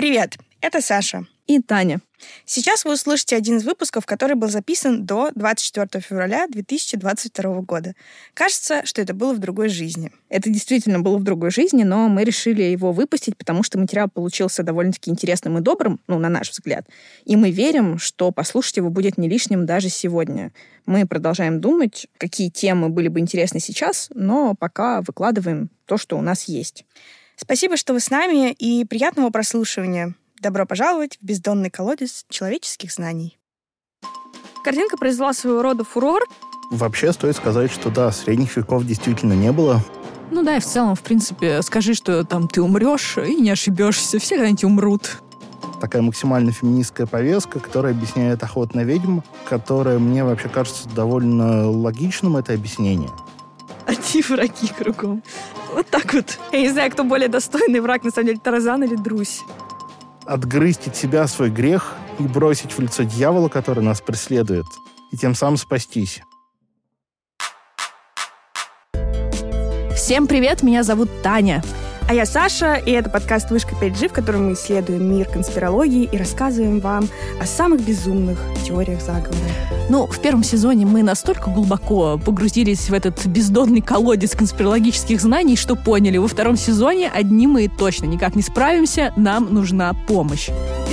Привет, это Саша. И Таня. Сейчас вы услышите один из выпусков, который был записан до 24 февраля 2022 года. Кажется, что это было в другой жизни. Это действительно было в другой жизни, но мы решили его выпустить, потому что материал получился довольно-таки интересным и добрым, ну, на наш взгляд. И мы верим, что послушать его будет не лишним даже сегодня. Мы продолжаем думать, какие темы были бы интересны сейчас, но пока выкладываем то, что у нас есть. Спасибо, что вы с нами, и приятного прослушивания. Добро пожаловать в бездонный колодец человеческих знаний. Картинка произвела своего рода фурор. Вообще стоит сказать, что да, средних веков действительно не было. Ну да, и в целом, в принципе, скажи, что там ты умрешь и не ошибешься, все когда-нибудь умрут. Такая максимально феминистская повестка, которая объясняет охоту на ведьм, которая мне вообще кажется довольно логичным, это объяснение. Одни враги кругом. Вот так вот. Я не знаю, кто более достойный враг, на самом деле, Таразан или Друсь. Отгрызть от себя свой грех и бросить в лицо дьявола, который нас преследует, и тем самым спастись. Всем привет, меня зовут Таня. А я Саша, и это подкаст «Вышка 5G», в котором мы исследуем мир конспирологии и рассказываем вам о самых безумных теориях заговора. Ну, в первом сезоне мы настолько глубоко погрузились в этот бездонный колодец конспирологических знаний, что поняли, во втором сезоне одни мы точно никак не справимся, нам нужна помощь.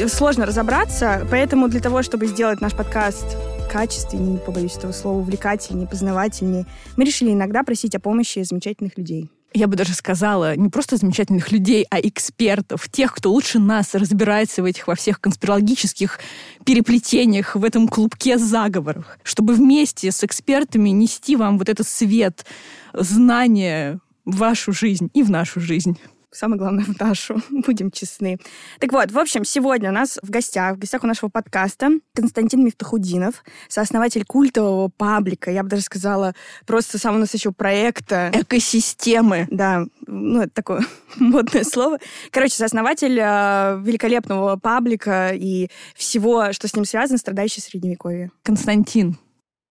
Сложно разобраться, поэтому для того, чтобы сделать наш подкаст качественнее, не побоюсь этого слова, увлекательнее, познавательнее, мы решили иногда просить о помощи замечательных людей я бы даже сказала, не просто замечательных людей, а экспертов, тех, кто лучше нас разбирается в этих во всех конспирологических переплетениях, в этом клубке заговорах, чтобы вместе с экспертами нести вам вот этот свет, знания в вашу жизнь и в нашу жизнь самое главное, в Дашу, будем честны. Так вот, в общем, сегодня у нас в гостях, в гостях у нашего подкаста Константин Мифтахудинов, сооснователь культового паблика, я бы даже сказала, просто самого настоящего проекта. Экосистемы. Да, ну, это такое модное слово. Короче, сооснователь э, великолепного паблика и всего, что с ним связано, страдающий средневековье. Константин,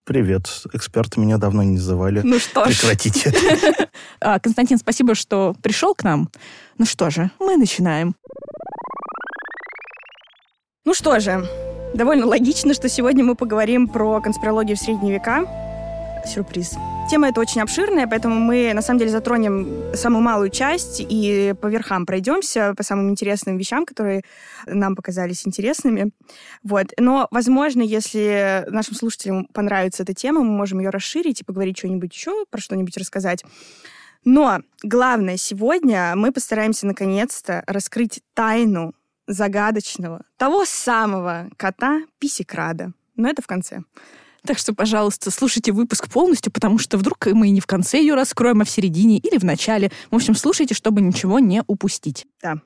Привет. Эксперты меня давно не называли. Ну что ж. Прекратите. А, Константин, спасибо, что пришел к нам. Ну что же, мы начинаем. Ну что же, довольно логично, что сегодня мы поговорим про конспирологию в средние века. Сюрприз. Тема эта очень обширная, поэтому мы на самом деле затронем самую малую часть и по верхам пройдемся по самым интересным вещам, которые нам показались интересными. Вот. Но, возможно, если нашим слушателям понравится эта тема, мы можем ее расширить и поговорить что-нибудь еще, про что-нибудь рассказать. Но главное, сегодня мы постараемся наконец-то раскрыть тайну загадочного, того самого кота Писикрада. Но это в конце. Так что, пожалуйста, слушайте выпуск полностью, потому что вдруг мы не в конце ее раскроем, а в середине или в начале. В общем, слушайте, чтобы ничего не упустить. Да.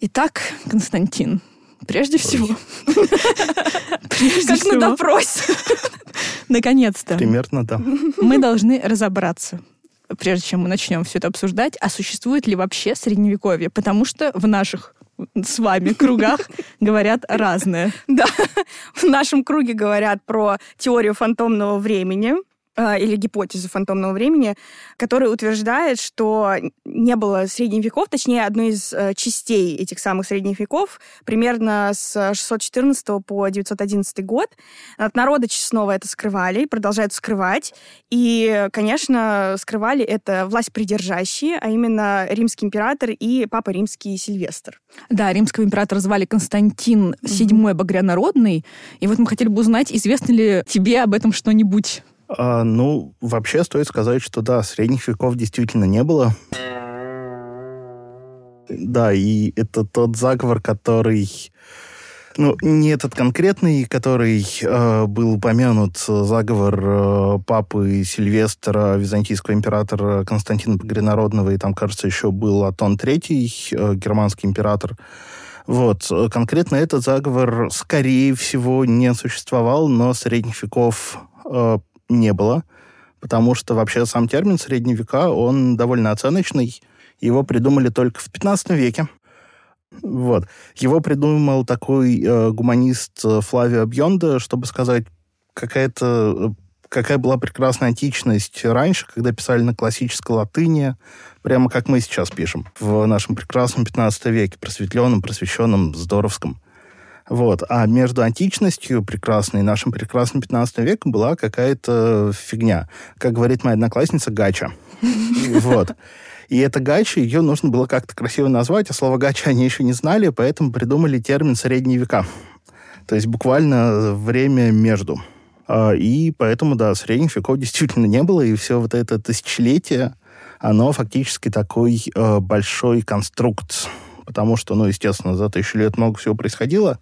Итак, Константин, прежде всего... Как на допросе. Наконец-то. Примерно, да. Мы должны разобраться прежде чем мы начнем все это обсуждать, а существует ли вообще средневековье? Потому что в наших с вами кругах говорят разное. Да, в нашем круге говорят про теорию фантомного времени, или гипотезу фантомного времени, которая утверждает, что не было средних веков, точнее, одной из э, частей этих самых средних веков, примерно с 614 по 911 год. От народа честного это скрывали, продолжают скрывать. И, конечно, скрывали это власть придержащие, а именно римский император и папа римский Сильвестр. Да, римского императора звали Константин VII mm-hmm. Богрянародный. И вот мы хотели бы узнать, известно ли тебе об этом что-нибудь? А, ну, вообще стоит сказать, что да, средних веков действительно не было. Да, и это тот заговор, который... Ну, не этот конкретный, который э, был упомянут, заговор э, папы Сильвестра, византийского императора Константина Погренародного, и там, кажется, еще был Атон III, э, германский император. Вот, конкретно этот заговор, скорее всего, не существовал, но средних веков э, не было, потому что вообще сам термин «средние века», он довольно оценочный. Его придумали только в 15 веке. Вот. Его придумал такой э, гуманист э, Флавио Бьонда, чтобы сказать, какая-то какая была прекрасная античность раньше, когда писали на классической латыни, прямо как мы сейчас пишем, в нашем прекрасном 15 веке, просветленном, просвещенном, здоровском. Вот. А между античностью прекрасной и нашим прекрасным 15 веком была какая-то фигня. Как говорит моя одноклассница, гача. Вот. И эта гача, ее нужно было как-то красиво назвать, а слово гача они еще не знали, поэтому придумали термин «средние века». То есть буквально время между. А, и поэтому, да, средних веков действительно не было, и все вот это тысячелетие, оно фактически такой э, большой конструкт, потому что, ну, естественно, за тысячу лет много всего происходило,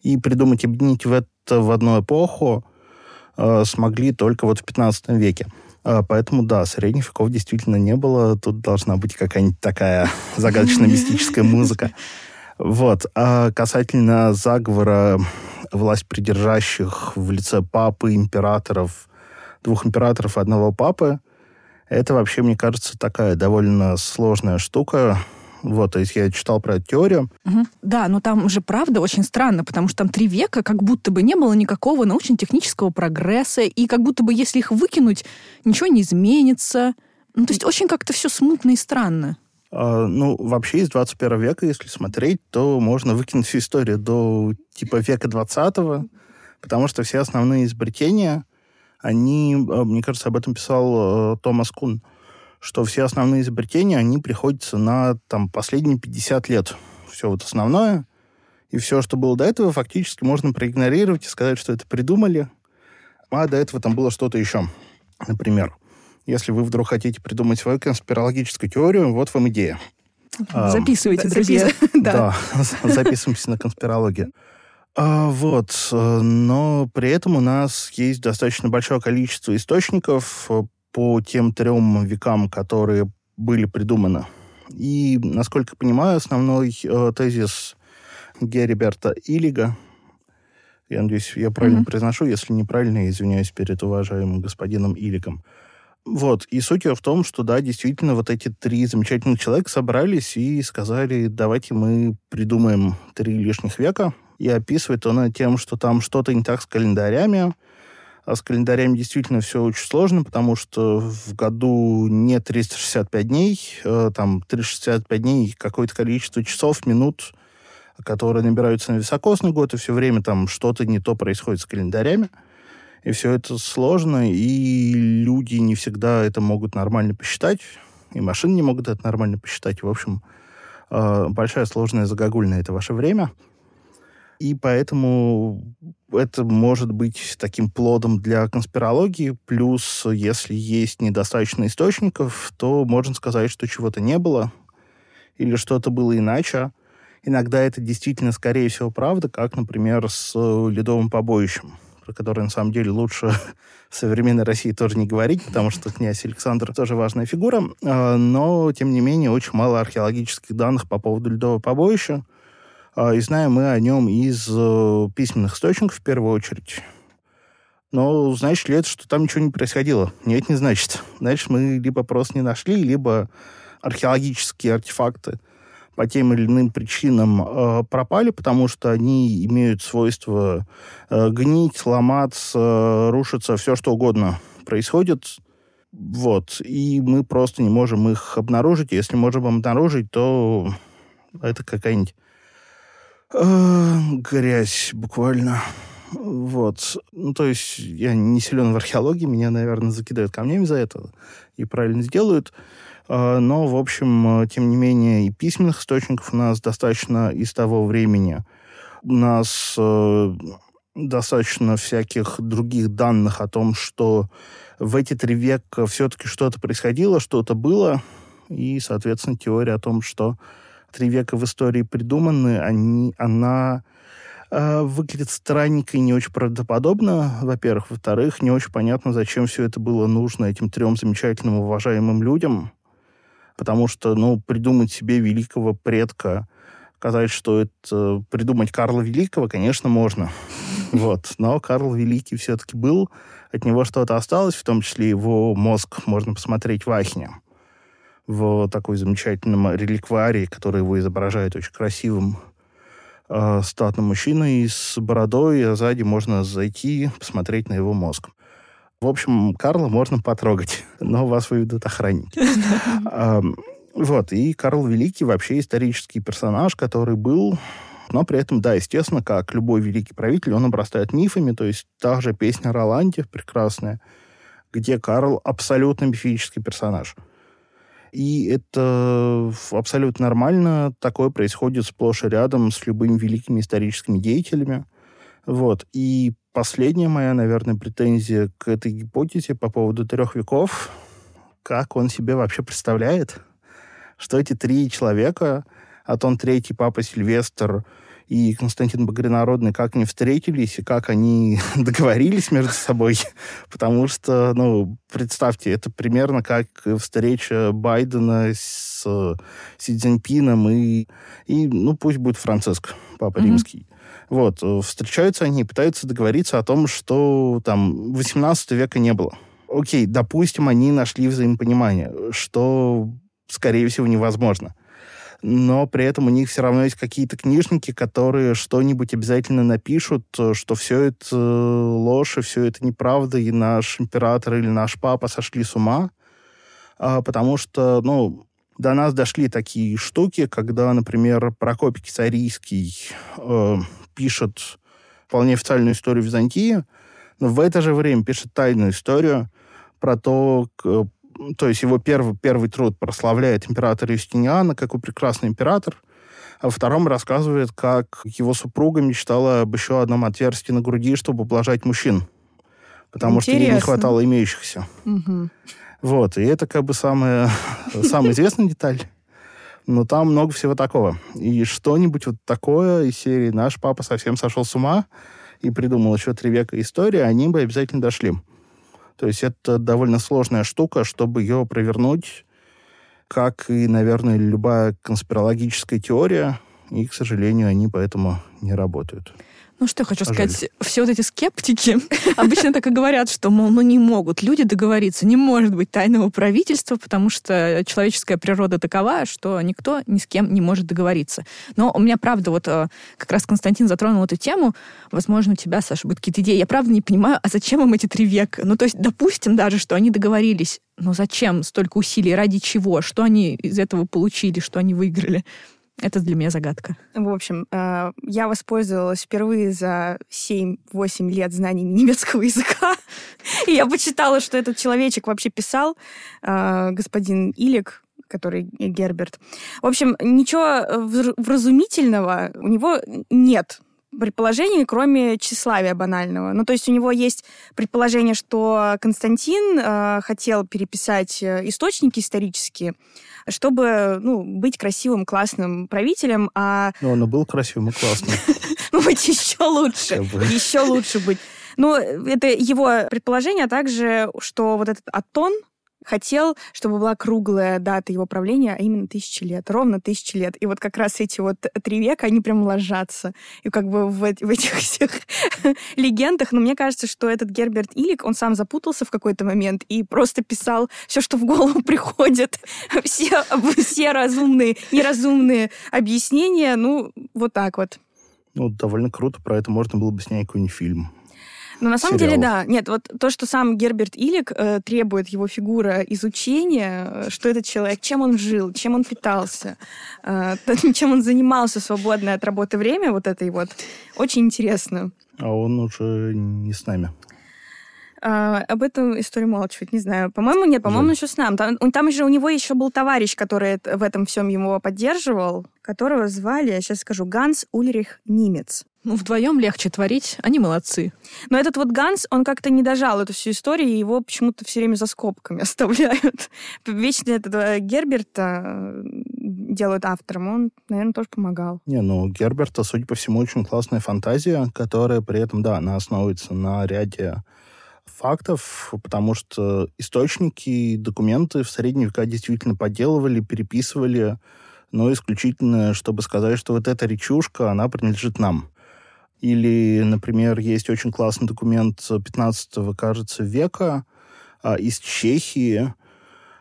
и придумать объединить в это в одну эпоху э, смогли только вот в 15 веке. Э, поэтому, да, средних веков действительно не было. Тут должна быть какая-нибудь такая загадочно-мистическая музыка. Вот. А касательно заговора власть придержащих в лице папы, императоров, двух императоров одного папы, это вообще, мне кажется, такая довольно сложная штука. Вот, то есть я читал про эту теорию. Угу. Да, но там же правда очень странно, потому что там три века как будто бы не было никакого научно-технического прогресса, и как будто бы если их выкинуть, ничего не изменится. Ну, то есть очень как-то все смутно и странно. А, ну, вообще из 21 века, если смотреть, то можно выкинуть всю историю до типа века 20 потому что все основные изобретения, они, а, мне кажется, об этом писал э, Томас Кун, что все основные изобретения, они приходятся на там, последние 50 лет. Все вот основное. И все, что было до этого, фактически можно проигнорировать и сказать, что это придумали. А до этого там было что-то еще. Например, если вы вдруг хотите придумать свою конспирологическую теорию, вот вам идея. Записывайте, друзья. Да, записываемся на конспирологию. А, вот, но при этом у нас есть достаточно большое количество источников э, по тем трем векам, которые были придуманы. И, насколько я понимаю, основной э, тезис Гериберта Илига, я надеюсь, я правильно mm-hmm. произношу, если неправильно, я извиняюсь перед уважаемым господином Илигом, вот, и суть в том, что, да, действительно, вот эти три замечательных человека собрались и сказали, давайте мы придумаем три лишних века. И описывает он тем, что там что-то не так с календарями, а с календарями действительно все очень сложно, потому что в году не 365 дней, э, там 365 дней какое-то количество часов, минут, которые набираются на високосный год, и все время там что-то не то происходит с календарями. И все это сложно, и люди не всегда это могут нормально посчитать, и машины не могут это нормально посчитать. В общем, э, большая сложная загогульная это ваше время. И поэтому это может быть таким плодом для конспирологии. Плюс, если есть недостаточно источников, то можно сказать, что чего-то не было или что-то было иначе. Иногда это действительно, скорее всего, правда, как, например, с ледовым побоищем про который, на самом деле, лучше в современной России тоже не говорить, потому что князь Александр тоже важная фигура. А, но, тем не менее, очень мало археологических данных по поводу ледового побоища. А, и знаем мы о нем из э, письменных источников, в первую очередь. Но значит ли это, что там ничего не происходило? Нет, не значит. Значит, мы либо просто не нашли, либо археологические артефакты по тем или иным причинам э, пропали, потому что они имеют свойство э, гнить, ломаться, рушиться, все что угодно происходит. Вот. И мы просто не можем их обнаружить. Если можем обнаружить, то это какая-нибудь э, грязь буквально. Вот. Ну, то есть я не силен в археологии, меня, наверное, закидают камнями за это и правильно сделают. А, но, в общем, э, тем не менее, и письменных источников у нас достаточно из того времени. У нас э, достаточно всяких других данных о том, что в эти три века все-таки что-то происходило, что-то было, и, соответственно, теория о том, что три века в истории придуманы, они, она э, выглядит странненько и не очень правдоподобно, во-первых. Во-вторых, не очень понятно, зачем все это было нужно этим трем замечательным уважаемым людям потому что, ну, придумать себе великого предка, сказать, что это придумать Карла Великого, конечно, можно. Вот. Но Карл Великий все-таки был, от него что-то осталось, в том числе его мозг можно посмотреть в Ахне, в такой замечательном реликварии, который его изображает очень красивым э, статным мужчиной с бородой, а сзади можно зайти, посмотреть на его мозг. В общем, Карла можно потрогать, но вас выведут охранники. Вот, и Карл Великий вообще исторический персонаж, который был но при этом, да, естественно, как любой великий правитель, он обрастает мифами, то есть та же песня Роланде прекрасная, где Карл абсолютно мифический персонаж. И это абсолютно нормально. Такое происходит сплошь и рядом с любыми великими историческими деятелями. Вот. И последняя моя, наверное, претензия к этой гипотезе по поводу трех веков, как он себе вообще представляет, что эти три человека, Атон Третий, Папа Сильвестр и Константин Багринародный, как они встретились и как они договорились между собой. Потому что, ну, представьте, это примерно как встреча Байдена с Си Цзиньпином и, и ну, пусть будет Франциск, Папа mm-hmm. Римский. Вот, встречаются они и пытаются договориться о том, что там 18 века не было. Окей, допустим, они нашли взаимопонимание, что, скорее всего, невозможно но при этом у них все равно есть какие-то книжники, которые что-нибудь обязательно напишут, что все это э, ложь, и все это неправда, и наш император или наш папа сошли с ума, а, потому что, ну, до нас дошли такие штуки, когда, например, Прокопий Кисарийский э, пишет вполне официальную историю Византии, но в это же время пишет тайную историю про то, то есть его первый, первый труд прославляет императора Юстиниана, какой прекрасный император, а во втором рассказывает, как его супруга мечтала об еще одном отверстии на груди, чтобы облажать мужчин. Потому Интересно. что ей не хватало имеющихся. Угу. Вот, и это как бы самая, самая известная деталь. Но там много всего такого. И что-нибудь вот такое из серии «Наш папа совсем сошел с ума» и придумал еще три века истории, они бы обязательно дошли. То есть это довольно сложная штука, чтобы ее провернуть, как и, наверное, любая конспирологическая теория, и, к сожалению, они поэтому не работают. Ну, что я хочу а сказать. Все вот эти скептики обычно так и говорят, что, мол, ну не могут люди договориться, не может быть тайного правительства, потому что человеческая природа такова, что никто ни с кем не может договориться. Но у меня, правда, вот э, как раз Константин затронул эту тему. Возможно, у тебя, Саша, будут какие-то идеи. Я, правда, не понимаю, а зачем им эти три века? Ну, то есть, допустим даже, что они договорились. Но зачем столько усилий? Ради чего? Что они из этого получили? Что они выиграли? Это для меня загадка. В общем, э, я воспользовалась впервые за 7-8 лет знаниями немецкого языка. И я почитала, что этот человечек вообще писал, э, господин Илик, который Герберт. В общем, ничего вразумительного у него нет предположений, кроме тщеславия банального. Ну, то есть у него есть предположение, что Константин э, хотел переписать источники исторические, чтобы ну, быть красивым, классным правителем. А... Ну, он и был красивым и классным. Ну, быть еще лучше. Еще лучше быть. Ну, это его предположение, а также, что вот этот Атон, хотел, чтобы была круглая дата его правления, а именно тысячи лет, ровно тысячи лет. И вот как раз эти вот три века, они прям ложатся. И как бы в, в этих всех легендах, но мне кажется, что этот Герберт Илик, он сам запутался в какой-то момент и просто писал все, что в голову приходит. все, все разумные, неразумные объяснения, ну, вот так вот. Ну, довольно круто, про это можно было бы снять какой-нибудь фильм. Ну, на самом сериалов. деле, да. Нет, вот то, что сам Герберт Илик э, требует его фигура изучения, э, что этот человек, чем он жил, чем он питался, э, чем он занимался свободное от работы время, вот этой вот, очень интересно. А он уже не с нами. А, об этом историю молчать, не знаю. По-моему, нет, по-моему, еще с нами. Там, там же у него еще был товарищ, который в этом всем его поддерживал, которого звали, я сейчас скажу, Ганс Ульрих Нимец. Ну, вдвоем легче творить, они молодцы. Но этот вот Ганс, он как-то не дожал эту всю историю, и его почему-то все время за скобками оставляют. Вечно этого Герберта э, делают автором, он, наверное, тоже помогал. Не, ну, Герберта, судя по всему, очень классная фантазия, которая при этом, да, она основывается на ряде фактов, потому что источники, документы в средние века действительно подделывали, переписывали, но исключительно, чтобы сказать, что вот эта речушка, она принадлежит нам. Или, например, есть очень классный документ 15 кажется, века а, из Чехии,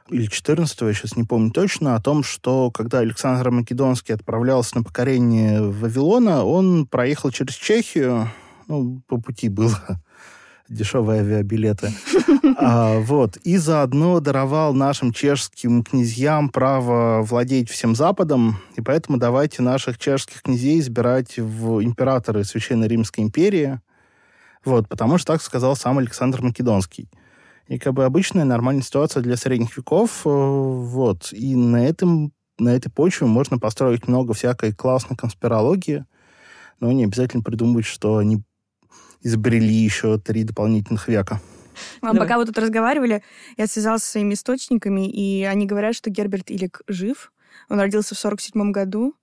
или 14 я сейчас не помню точно, о том, что когда Александр Македонский отправлялся на покорение Вавилона, он проехал через Чехию, ну, по пути было дешевые авиабилеты. А, вот. И заодно даровал нашим чешским князьям право владеть всем Западом, и поэтому давайте наших чешских князей избирать в императоры Священной Римской империи, вот, потому что так сказал сам Александр Македонский. И как бы обычная нормальная ситуация для средних веков. Э, вот. И на, этом, на этой почве можно построить много всякой классной конспирологии, но не обязательно придумывать, что они изобрели еще три дополнительных века. А пока вы тут разговаривали, я связалась со своими источниками, и они говорят, что Герберт Илик жив. Он родился в 47 году,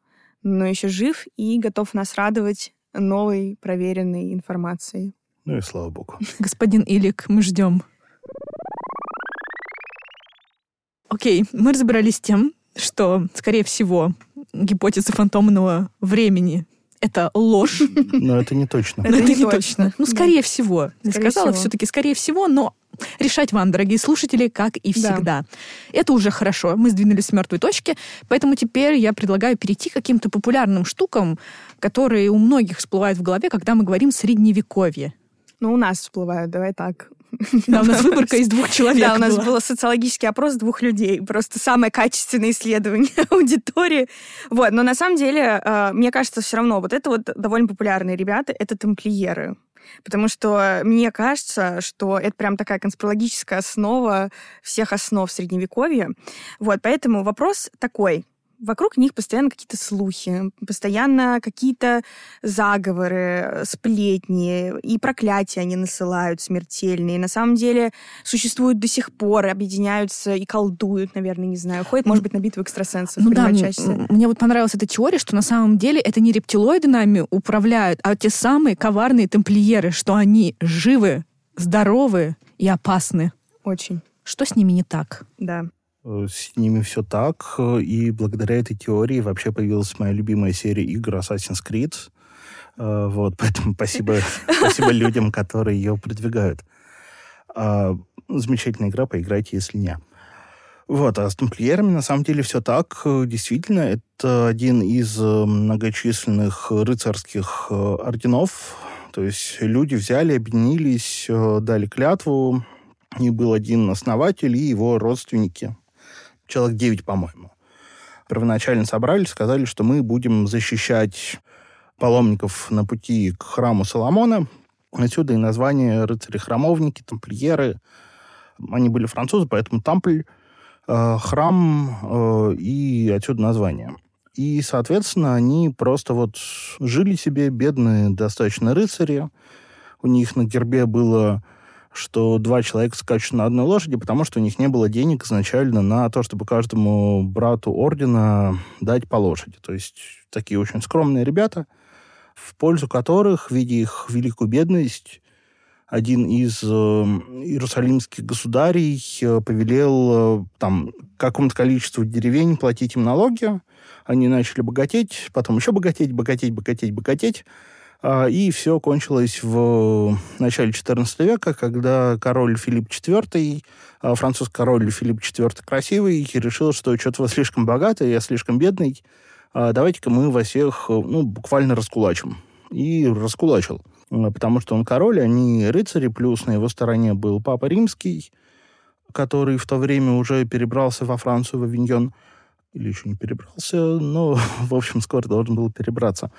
но еще жив и готов нас радовать новой проверенной информацией. Ну и слава богу. Господин Илик, мы ждем. Окей, мы разобрались с тем, что, скорее всего, гипотеза фантомного времени это ложь. Но это не точно. Это, это не, точно. точно. Ну, скорее да. всего. Я сказала все-таки скорее всего, но решать вам, дорогие слушатели, как и всегда. Да. Это уже хорошо. Мы сдвинулись с мертвой точки, поэтому теперь я предлагаю перейти к каким-то популярным штукам, которые у многих всплывают в голове, когда мы говорим средневековье. Ну, у нас всплывают, давай так. Да, у нас выборка из двух человек Да, у нас был социологический опрос двух людей. Просто самое качественное исследование аудитории. Вот, но на самом деле, э, мне кажется, все равно вот это вот довольно популярные ребята, это тамплиеры. Потому что мне кажется, что это прям такая конспирологическая основа всех основ Средневековья. Вот, поэтому вопрос такой вокруг них постоянно какие-то слухи, постоянно какие-то заговоры, сплетни и проклятия они насылают смертельные. На самом деле существуют до сих пор, объединяются и колдуют, наверное, не знаю. Ходят, может быть, на битву экстрасенсов. Ну да, мне вот понравилась эта теория, что на самом деле это не рептилоиды нами управляют, а те самые коварные тамплиеры, что они живы, здоровы и опасны. Очень. Что с ними не так? Да. Э, с ними все так, э, и благодаря этой теории вообще появилась моя любимая серия игр Assassin's Creed. Э, вот, поэтому спасибо, спасибо людям, которые ее продвигают. А, замечательная игра, поиграйте, если не. Вот, а с тамплиерами на самом деле все так. Действительно, это один из многочисленных рыцарских орденов. То есть люди взяли, объединились, дали клятву, и был один основатель и его родственники человек 9, по-моему. Первоначально собрались, сказали, что мы будем защищать паломников на пути к храму Соломона. Отсюда и название рыцари-храмовники, тамплиеры. Они были французы, поэтому тампль, э, храм э, и отсюда название. И, соответственно, они просто вот жили себе, бедные достаточно рыцари. У них на гербе было что два человека скачут на одной лошади, потому что у них не было денег изначально на то, чтобы каждому брату ордена дать по лошади. То есть такие очень скромные ребята, в пользу которых, видя их великую бедность, один из э, иерусалимских государей э, повелел э, там какому-то количеству деревень платить им налоги. Они начали богатеть, потом еще богатеть, богатеть, богатеть, богатеть. А, и все кончилось в начале XIV века, когда король Филипп IV, а, французский король Филипп IV красивый, решил, что что-то вы слишком богатый, я слишком бедный, а, давайте-ка мы вас всех ну, буквально раскулачим. И раскулачил. Потому что он король, они рыцари, плюс на его стороне был папа римский, который в то время уже перебрался во Францию, в Авиньон или еще не перебрался, но, в общем, скоро должен был перебраться.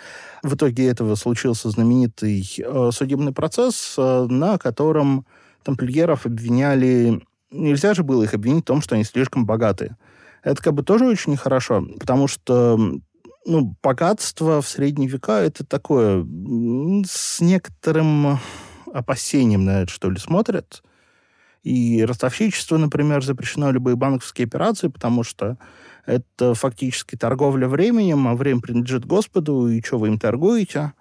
В итоге этого случился знаменитый э, судебный процесс, э, на котором тамплиеров обвиняли... Нельзя же было их обвинить в том, что они слишком богатые. Это как бы тоже очень нехорошо, потому что ну, богатство в средние века это такое с некоторым опасением на это, что ли, смотрят. И ростовщичество, например, запрещено любые банковские операции, потому что это фактически торговля временем, а время принадлежит Господу, и что вы им торгуете?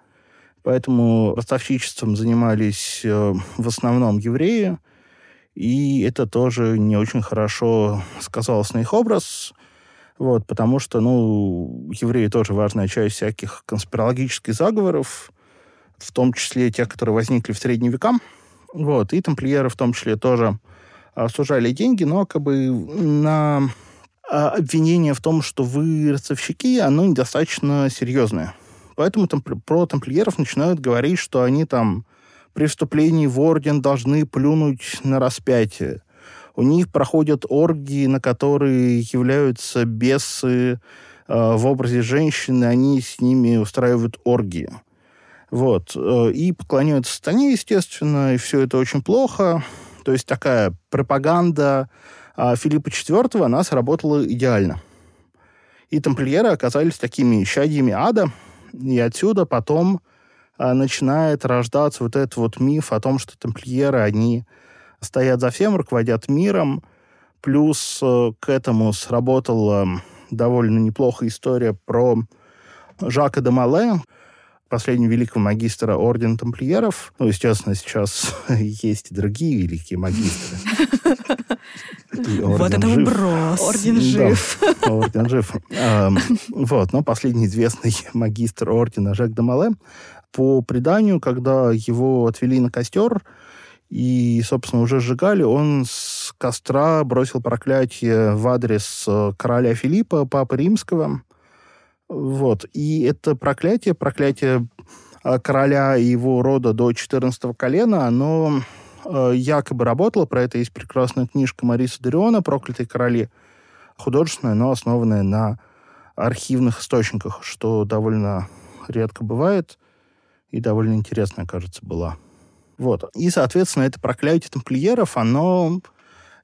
Поэтому ростовщичеством занимались э, в основном евреи, и это тоже не очень хорошо сказалось на их образ, вот, потому что, ну, евреи тоже важная часть всяких конспирологических заговоров, в том числе тех, которые возникли в средние века, вот, и тамплиеры в том числе тоже сужали деньги, но как бы на обвинение в том, что вы ростовщики, оно недостаточно серьезное. Поэтому там, про тамплиеров начинают говорить, что они там при вступлении в орден должны плюнуть на распятие. У них проходят оргии, на которые являются бесы э, в образе женщины, они с ними устраивают оргии. Вот. Э, и поклоняются сатане, естественно, и все это очень плохо. То есть такая пропаганда а Филиппа IV, она сработала идеально. И тамплиеры оказались такими щадьями ада, и отсюда потом а, начинает рождаться вот этот вот миф о том, что тамплиеры, они стоят за всем, руководят миром, плюс э, к этому сработала довольно неплохая история про Жака де Мале, последнего великого магистра Ордена Тамплиеров. Ну, естественно, сейчас есть и другие великие магистры. Вот это вброс. Орден жив. Орден жив. Вот, но последний известный магистр Ордена Жак де Мале, по преданию, когда его отвели на костер, и, собственно, уже сжигали, он с костра бросил проклятие в адрес э, короля Филиппа, папы римского, вот. И это проклятие, проклятие а, короля и его рода до 14 колена, оно э, якобы работало. Про это есть прекрасная книжка Мариса Дариона «Проклятые короли». Художественная, но основанная на архивных источниках, что довольно редко бывает и довольно интересная, кажется, была. Вот. И, соответственно, это проклятие тамплиеров, оно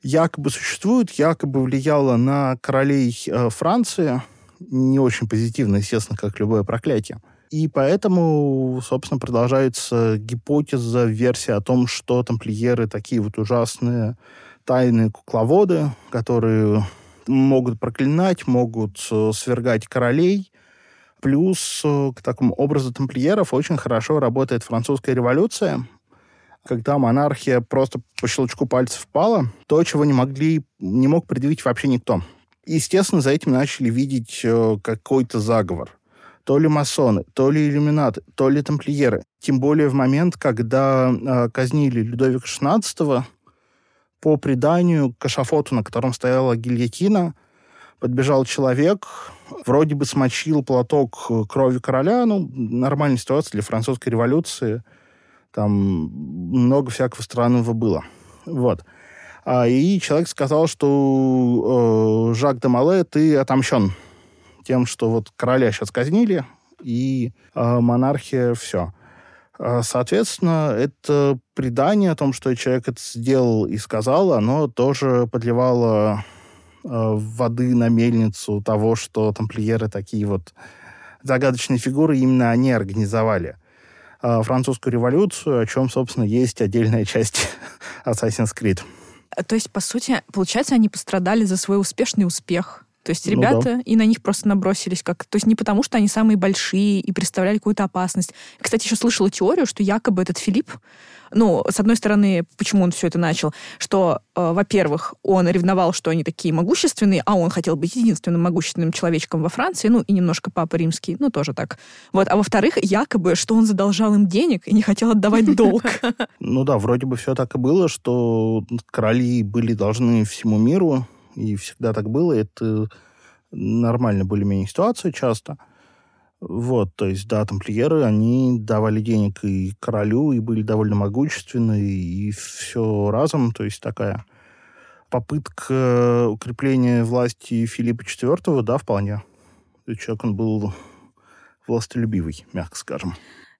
якобы существует, якобы влияло на королей э, Франции, не очень позитивно, естественно, как любое проклятие. И поэтому, собственно, продолжается гипотеза, версия о том, что тамплиеры такие вот ужасные тайные кукловоды, которые могут проклинать, могут э, свергать королей. Плюс э, к такому образу тамплиеров очень хорошо работает французская революция, когда монархия просто по щелчку пальцев пала, то, чего не могли, не мог предъявить вообще никто. Естественно, за этим начали видеть э, какой-то заговор. То ли масоны, то ли иллюминаты, то ли тамплиеры. Тем более в момент, когда э, казнили Людовика XVI, по преданию к эшафоту, на котором стояла гильотина, подбежал человек, вроде бы смочил платок э, крови короля, ну, нормальная ситуация для французской революции. Там много всякого странного было. Вот. А, и человек сказал, что э, Жак де Мале, ты отомщен тем, что вот короля сейчас казнили, и э, монархия все. А, соответственно, это предание о том, что человек это сделал и сказал, оно тоже подливало э, воды на мельницу того, что тамплиеры такие вот загадочные фигуры, именно они организовали э, французскую революцию, о чем, собственно, есть отдельная часть Assassin's Creed. То есть, по сути, получается, они пострадали за свой успешный успех. То есть ребята ну, да. и на них просто набросились как... То есть не потому, что они самые большие и представляли какую-то опасность. Кстати, еще слышала теорию, что якобы этот Филипп, ну, с одной стороны, почему он все это начал, что, э, во-первых, он ревновал, что они такие могущественные, а он хотел быть единственным могущественным человечком во Франции, ну, и немножко папа римский, ну, тоже так. Вот. А во-вторых, якобы, что он задолжал им денег и не хотел отдавать долг. Ну да, вроде бы все так и было, что короли были должны всему миру, и всегда так было. Это нормально более-менее ситуация часто. Вот, то есть, да, тамплиеры, они давали денег и королю, и были довольно могущественны, и все разом, то есть такая попытка укрепления власти Филиппа IV, да, вполне. Человек, он был властолюбивый, мягко скажем.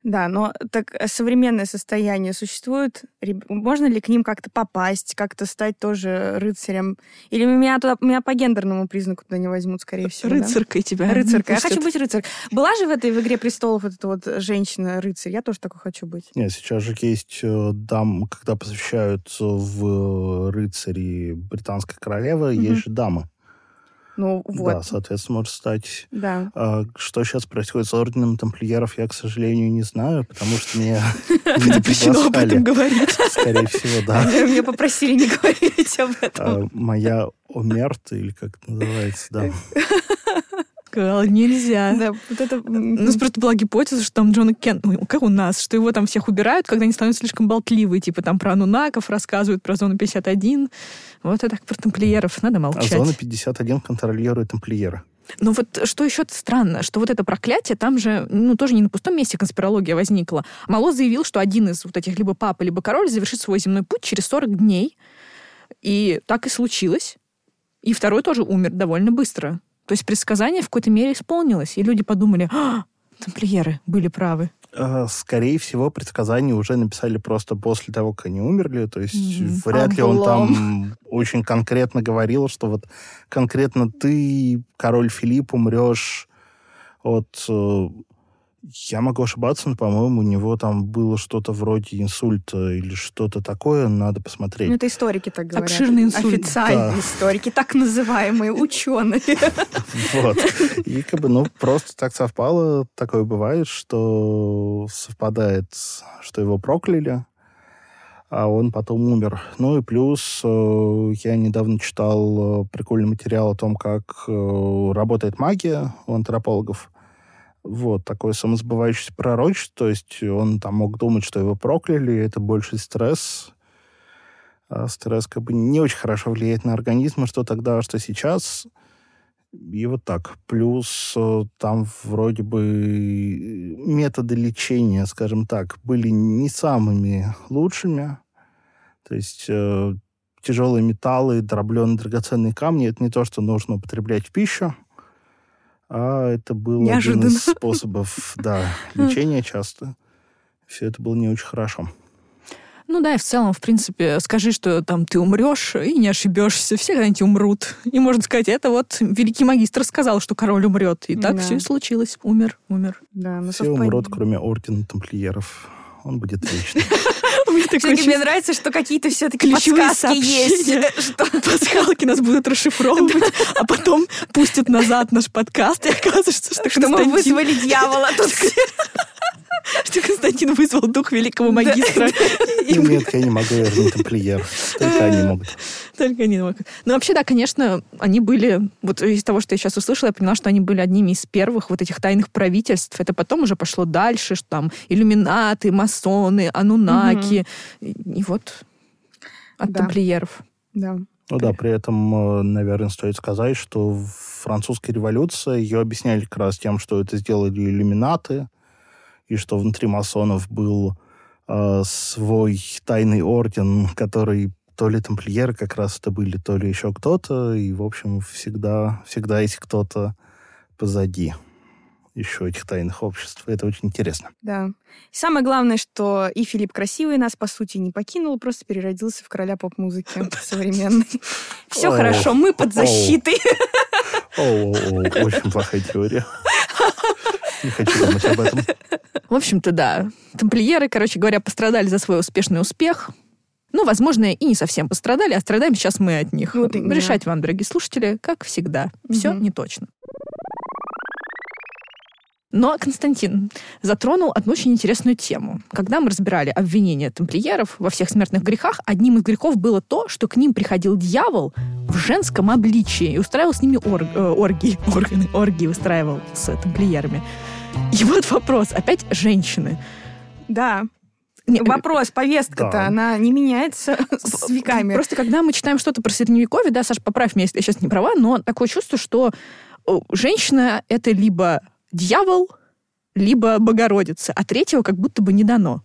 Да, но так э, современное состояние существует? Можно ли к ним как-то попасть, как-то стать тоже рыцарем? Или меня, туда, меня по гендерному признаку туда не возьмут, скорее всего? Рыцаркой да? тебя. Рыцаркой. Я хочу быть рыцарем. Была же в этой в «Игре престолов» вот эта вот женщина-рыцарь? Я тоже такой хочу быть. Нет, сейчас же есть э, дам, когда посвящают в рыцари британской королевы, mm-hmm. есть же дамы. Ну, вот. Да, соответственно, может стать. Да. А, что сейчас происходит с орденом тамплиеров, я, к сожалению, не знаю, потому что мне запрещено об этом говорить. Скорее всего, да. Меня попросили не говорить об этом. А, моя омерта, или как это называется, да. Сказала, нельзя. Да, вот это... У нас просто была гипотеза, что там Джона Кен, ну, как у нас, что его там всех убирают, когда они становятся слишком болтливые, типа там про анунаков рассказывают, про зону 51. Вот это так про тамплиеров, надо молчать. А зона 51 контролирует тамплиеры. Ну вот что еще странно, что вот это проклятие, там же, ну, тоже не на пустом месте конспирология возникла. Мало заявил, что один из вот этих либо папа, либо король завершит свой земной путь через 40 дней. И так и случилось. И второй тоже умер довольно быстро. То есть предсказание в какой-то мере исполнилось, и люди подумали, а, тамплиеры были правы. Э, скорее всего, предсказания уже написали просто после того, как они умерли. То есть Мгм. вряд ли он там очень конкретно говорил, что вот конкретно ты, король Филипп, умрешь от... Я могу ошибаться, но, по-моему, у него там было что-то вроде инсульта или что-то такое. Надо посмотреть. Ну, это историки так говорят. Обширный инсульт. Официальные Да. историки, так называемые ученые. Вот. И как бы, ну, просто так совпало, такое бывает, что совпадает, что его прокляли, а он потом умер. Ну и плюс э, я недавно читал э, прикольный материал о том, как э, работает магия у антропологов. Вот, такое самосбывающееся пророчество, то есть он там мог думать, что его прокляли, это больше стресс, а стресс как бы не очень хорошо влияет на организм, что тогда, что сейчас. И вот так. Плюс э, там вроде бы методы лечения, скажем так, были не самыми лучшими. То есть э, тяжелые металлы, дробленые драгоценные камни, это не то, что нужно употреблять в пищу, а это был один Неожиданно. из способов да, лечения часто. Все это было не очень хорошо. Ну да, и в целом, в принципе, скажи, что там ты умрешь, и не ошибешься, все когда-нибудь умрут. И можно сказать, это вот великий магистр сказал, что король умрет. И так Да. все и случилось. Умер, умер. Да, ну Все умрут, кроме ордена тамплиеров. Он будет вечным. Все-таки мне нравится, что какие-то все-таки Ключевые подсказки есть. сообщения. Что пасхалки нас будут расшифровывать, а потом пустят назад наш подкаст, и окажется, что что мы вызвали дьявола тут. что Константин вызвал дух великого магистра. И мы Нет, я не могу, я же не тамплиер. Только они могут. Только они могут. Ну, вообще, да, конечно, они были... Вот из того, что я сейчас услышала, я поняла, что они были одними из первых вот этих тайных правительств. Это потом уже пошло дальше, что там иллюминаты, масоны, анунаки. И, вот от Да. тамплиеров. Да. Ну да, при этом, э, наверное, стоит сказать, что французская революция, ее объясняли как раз тем, что это сделали иллюминаты, и что внутри масонов был э, свой тайный орден, который то ли тамплиеры как раз это были, то ли еще кто-то, и, в общем, всегда, всегда есть кто-то позади еще этих тайных обществ. Это очень интересно. Да. И самое главное, что и Филипп Красивый нас, по сути, не покинул, просто переродился в короля поп-музыки современной. Все хорошо, мы под защитой. Очень плохая теория. Не хочу думать об этом. В общем-то, да. Тамплиеры, короче говоря, пострадали за свой успешный успех. Ну, возможно, и не совсем пострадали, а страдаем сейчас мы от них. Вот именно. Решать вам, дорогие слушатели, как всегда. Все Мгм. не точно. Но Константин затронул одну очень интересную тему. Когда мы разбирали обвинения тамплиеров во всех смертных грехах, одним из грехов было то, что к ним приходил дьявол в женском обличии и устраивал с ними ор- э, оргии, органы, оргии устраивал с тамплиерами. И вот вопрос, опять женщины. Да. Не, Вопрос, повестка-то, Да. она не меняется с веками. Просто когда мы читаем что-то про средневековье, да, Саша, поправь меня, если я сейчас не права, но такое чувство, что о, женщина — это либо дьявол, либо Богородица, а третьего как будто бы не дано.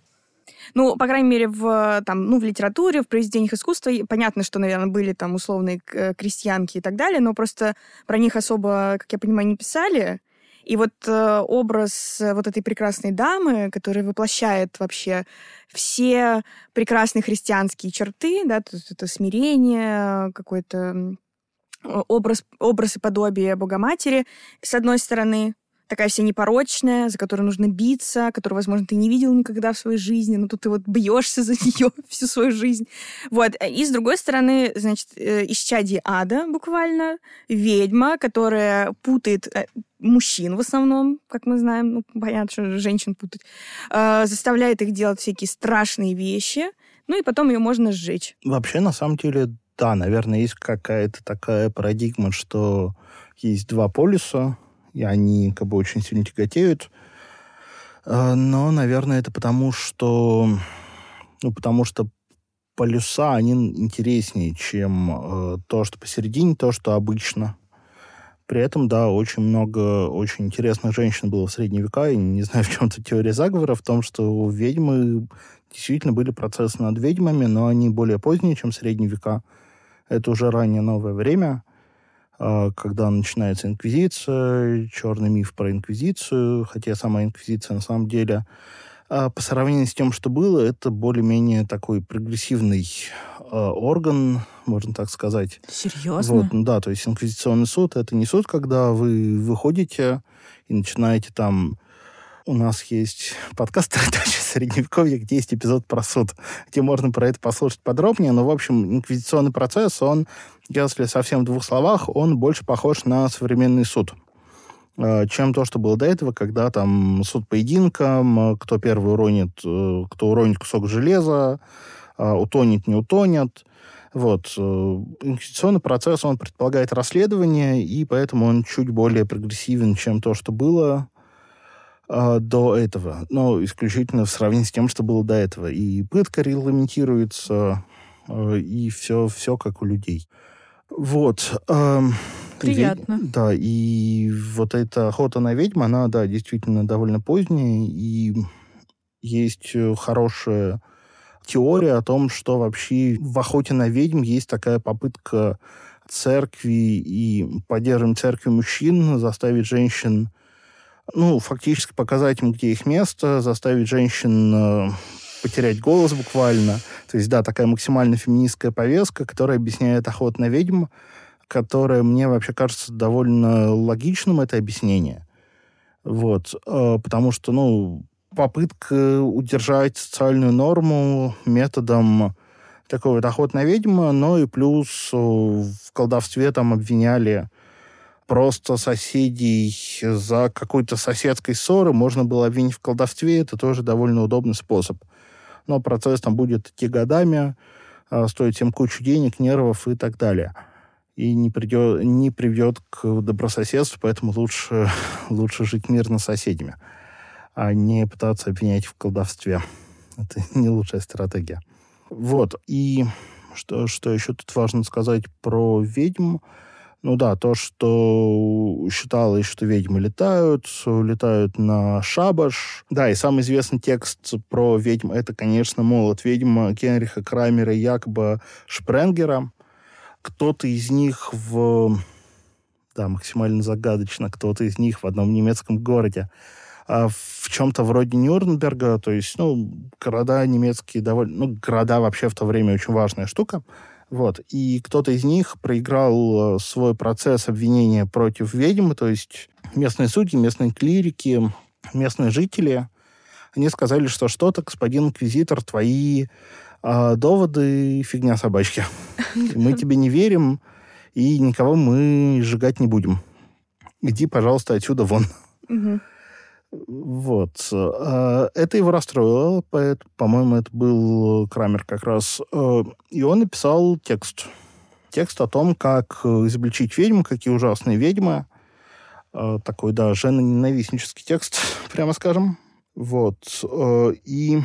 Ну, по крайней мере, в, там, ну, в литературе, в произведениях искусства понятно, что, наверное, были там условные крестьянки и так далее, но просто про них особо, как я понимаю, не писали. И вот э, образ э, вот этой прекрасной дамы, которая воплощает вообще все прекрасные христианские черты, да, то есть это смирение, какой-то образ, образ и подобие Богоматери, с одной стороны, такая вся непорочная, за которую нужно биться, которую, возможно, ты не видел никогда в своей жизни, но тут ты вот бьешься за нее всю свою жизнь. Вот. И с другой стороны, значит, э, исчадие ада буквально, ведьма, которая путает э, мужчин в основном, как мы знаем, ну, понятно, что женщин путать, э, заставляет их делать всякие страшные вещи, ну и потом ее можно сжечь. Вообще, на самом деле, да, наверное, есть какая-то такая парадигма, что есть два полюса, и они как бы очень сильно тяготеют. Э, Но, наверное, это потому, что... Ну, потому что полюса, они интереснее, чем э, то, что посередине, то, что обычно. При этом, да, очень много очень интересных женщин было в средние века. И не знаю, в чем то теория заговора, в том, что у ведьмы действительно были процессы над ведьмами, но они более поздние, чем средние века. Это уже раннее новое время, а, когда начинается инквизиция, черный миф про инквизицию, хотя сама инквизиция на самом деле а, по сравнению с тем, что было, это более-менее такой прогрессивный а, орган, можно так сказать. Серьезно? Вот, ну да, то есть инквизиционный суд это не суд, когда вы выходите и начинаете там у нас есть подкаст «Передача Средневековья», где есть эпизод про суд, где можно про это послушать подробнее. Но, в общем, инквизиционный процесс, он, если совсем в двух словах, он больше похож на современный суд а, чем то, что было до этого, когда там суд поединком, кто первый уронит, э, кто уронит кусок железа, утонет, не утонет. Вот. Э, инквизиционный процесс, он предполагает расследование, и поэтому он чуть более прогрессивен, чем то, что было э, до этого. Но исключительно в сравнении с тем, что было до этого. И пытка регламентируется, э, и все, все как у людей. Вот. Э, Приятно. Ведь, да, и вот эта охота на ведьм, она, да, действительно довольно поздняя, и есть э, хорошая теория о том, что вообще в охоте на ведьм есть такая попытка церкви и поддерживаем церкви мужчин заставить женщин, ну, фактически показать им, где их место, заставить женщин э, потерять голос буквально. То есть, да, такая максимально феминистская повестка, которая объясняет охоту на ведьм, которая мне вообще кажется довольно логичным, это объяснение. Вот. Э, потому что, ну, попытка удержать социальную норму методом такой вот охоты на ведьму, но и плюс э, в колдовстве там обвиняли просто соседей за какой-то соседской ссоры. Можно было обвинить в колдовстве, это тоже довольно удобный способ. Но процесс там будет идти годами, э, стоит всем кучу денег, нервов и так далее. И не, придет, не приведет к добрососедству, поэтому лучше, лучше жить мирно с соседями а не пытаться обвинять в колдовстве. Это не лучшая стратегия. Вот. И что, что еще тут важно сказать про ведьм? Ну да, то, что считалось, что ведьмы летают, летают на шабаш. Да, и самый известный текст про ведьм это, конечно, «Молот ведьм» Генриха Крамера и Якоба Шпренгера. Кто-то из них в... Да, максимально загадочно, кто-то из них в одном немецком городе а в чем-то вроде Нюрнберга, то есть, ну, города немецкие довольно... Ну, города вообще в то время очень важная штука. Вот. И кто-то из них проиграл э, свой процесс обвинения против ведьмы, то есть местные судьи, местные клирики, местные жители, они сказали, что что-то, господин инквизитор, твои э, доводы фигня собачки. Мы тебе не верим, и никого мы сжигать не будем. Иди, пожалуйста, отсюда вон. Вот. А, это его расстроило, по-моему, это был Крамер как раз. Э, и он написал текст. Текст о том, как изобличить ведьм, какие ужасные ведьмы. Э, такой, да, женоненавистнический текст, прямо скажем. Вот. Э, и...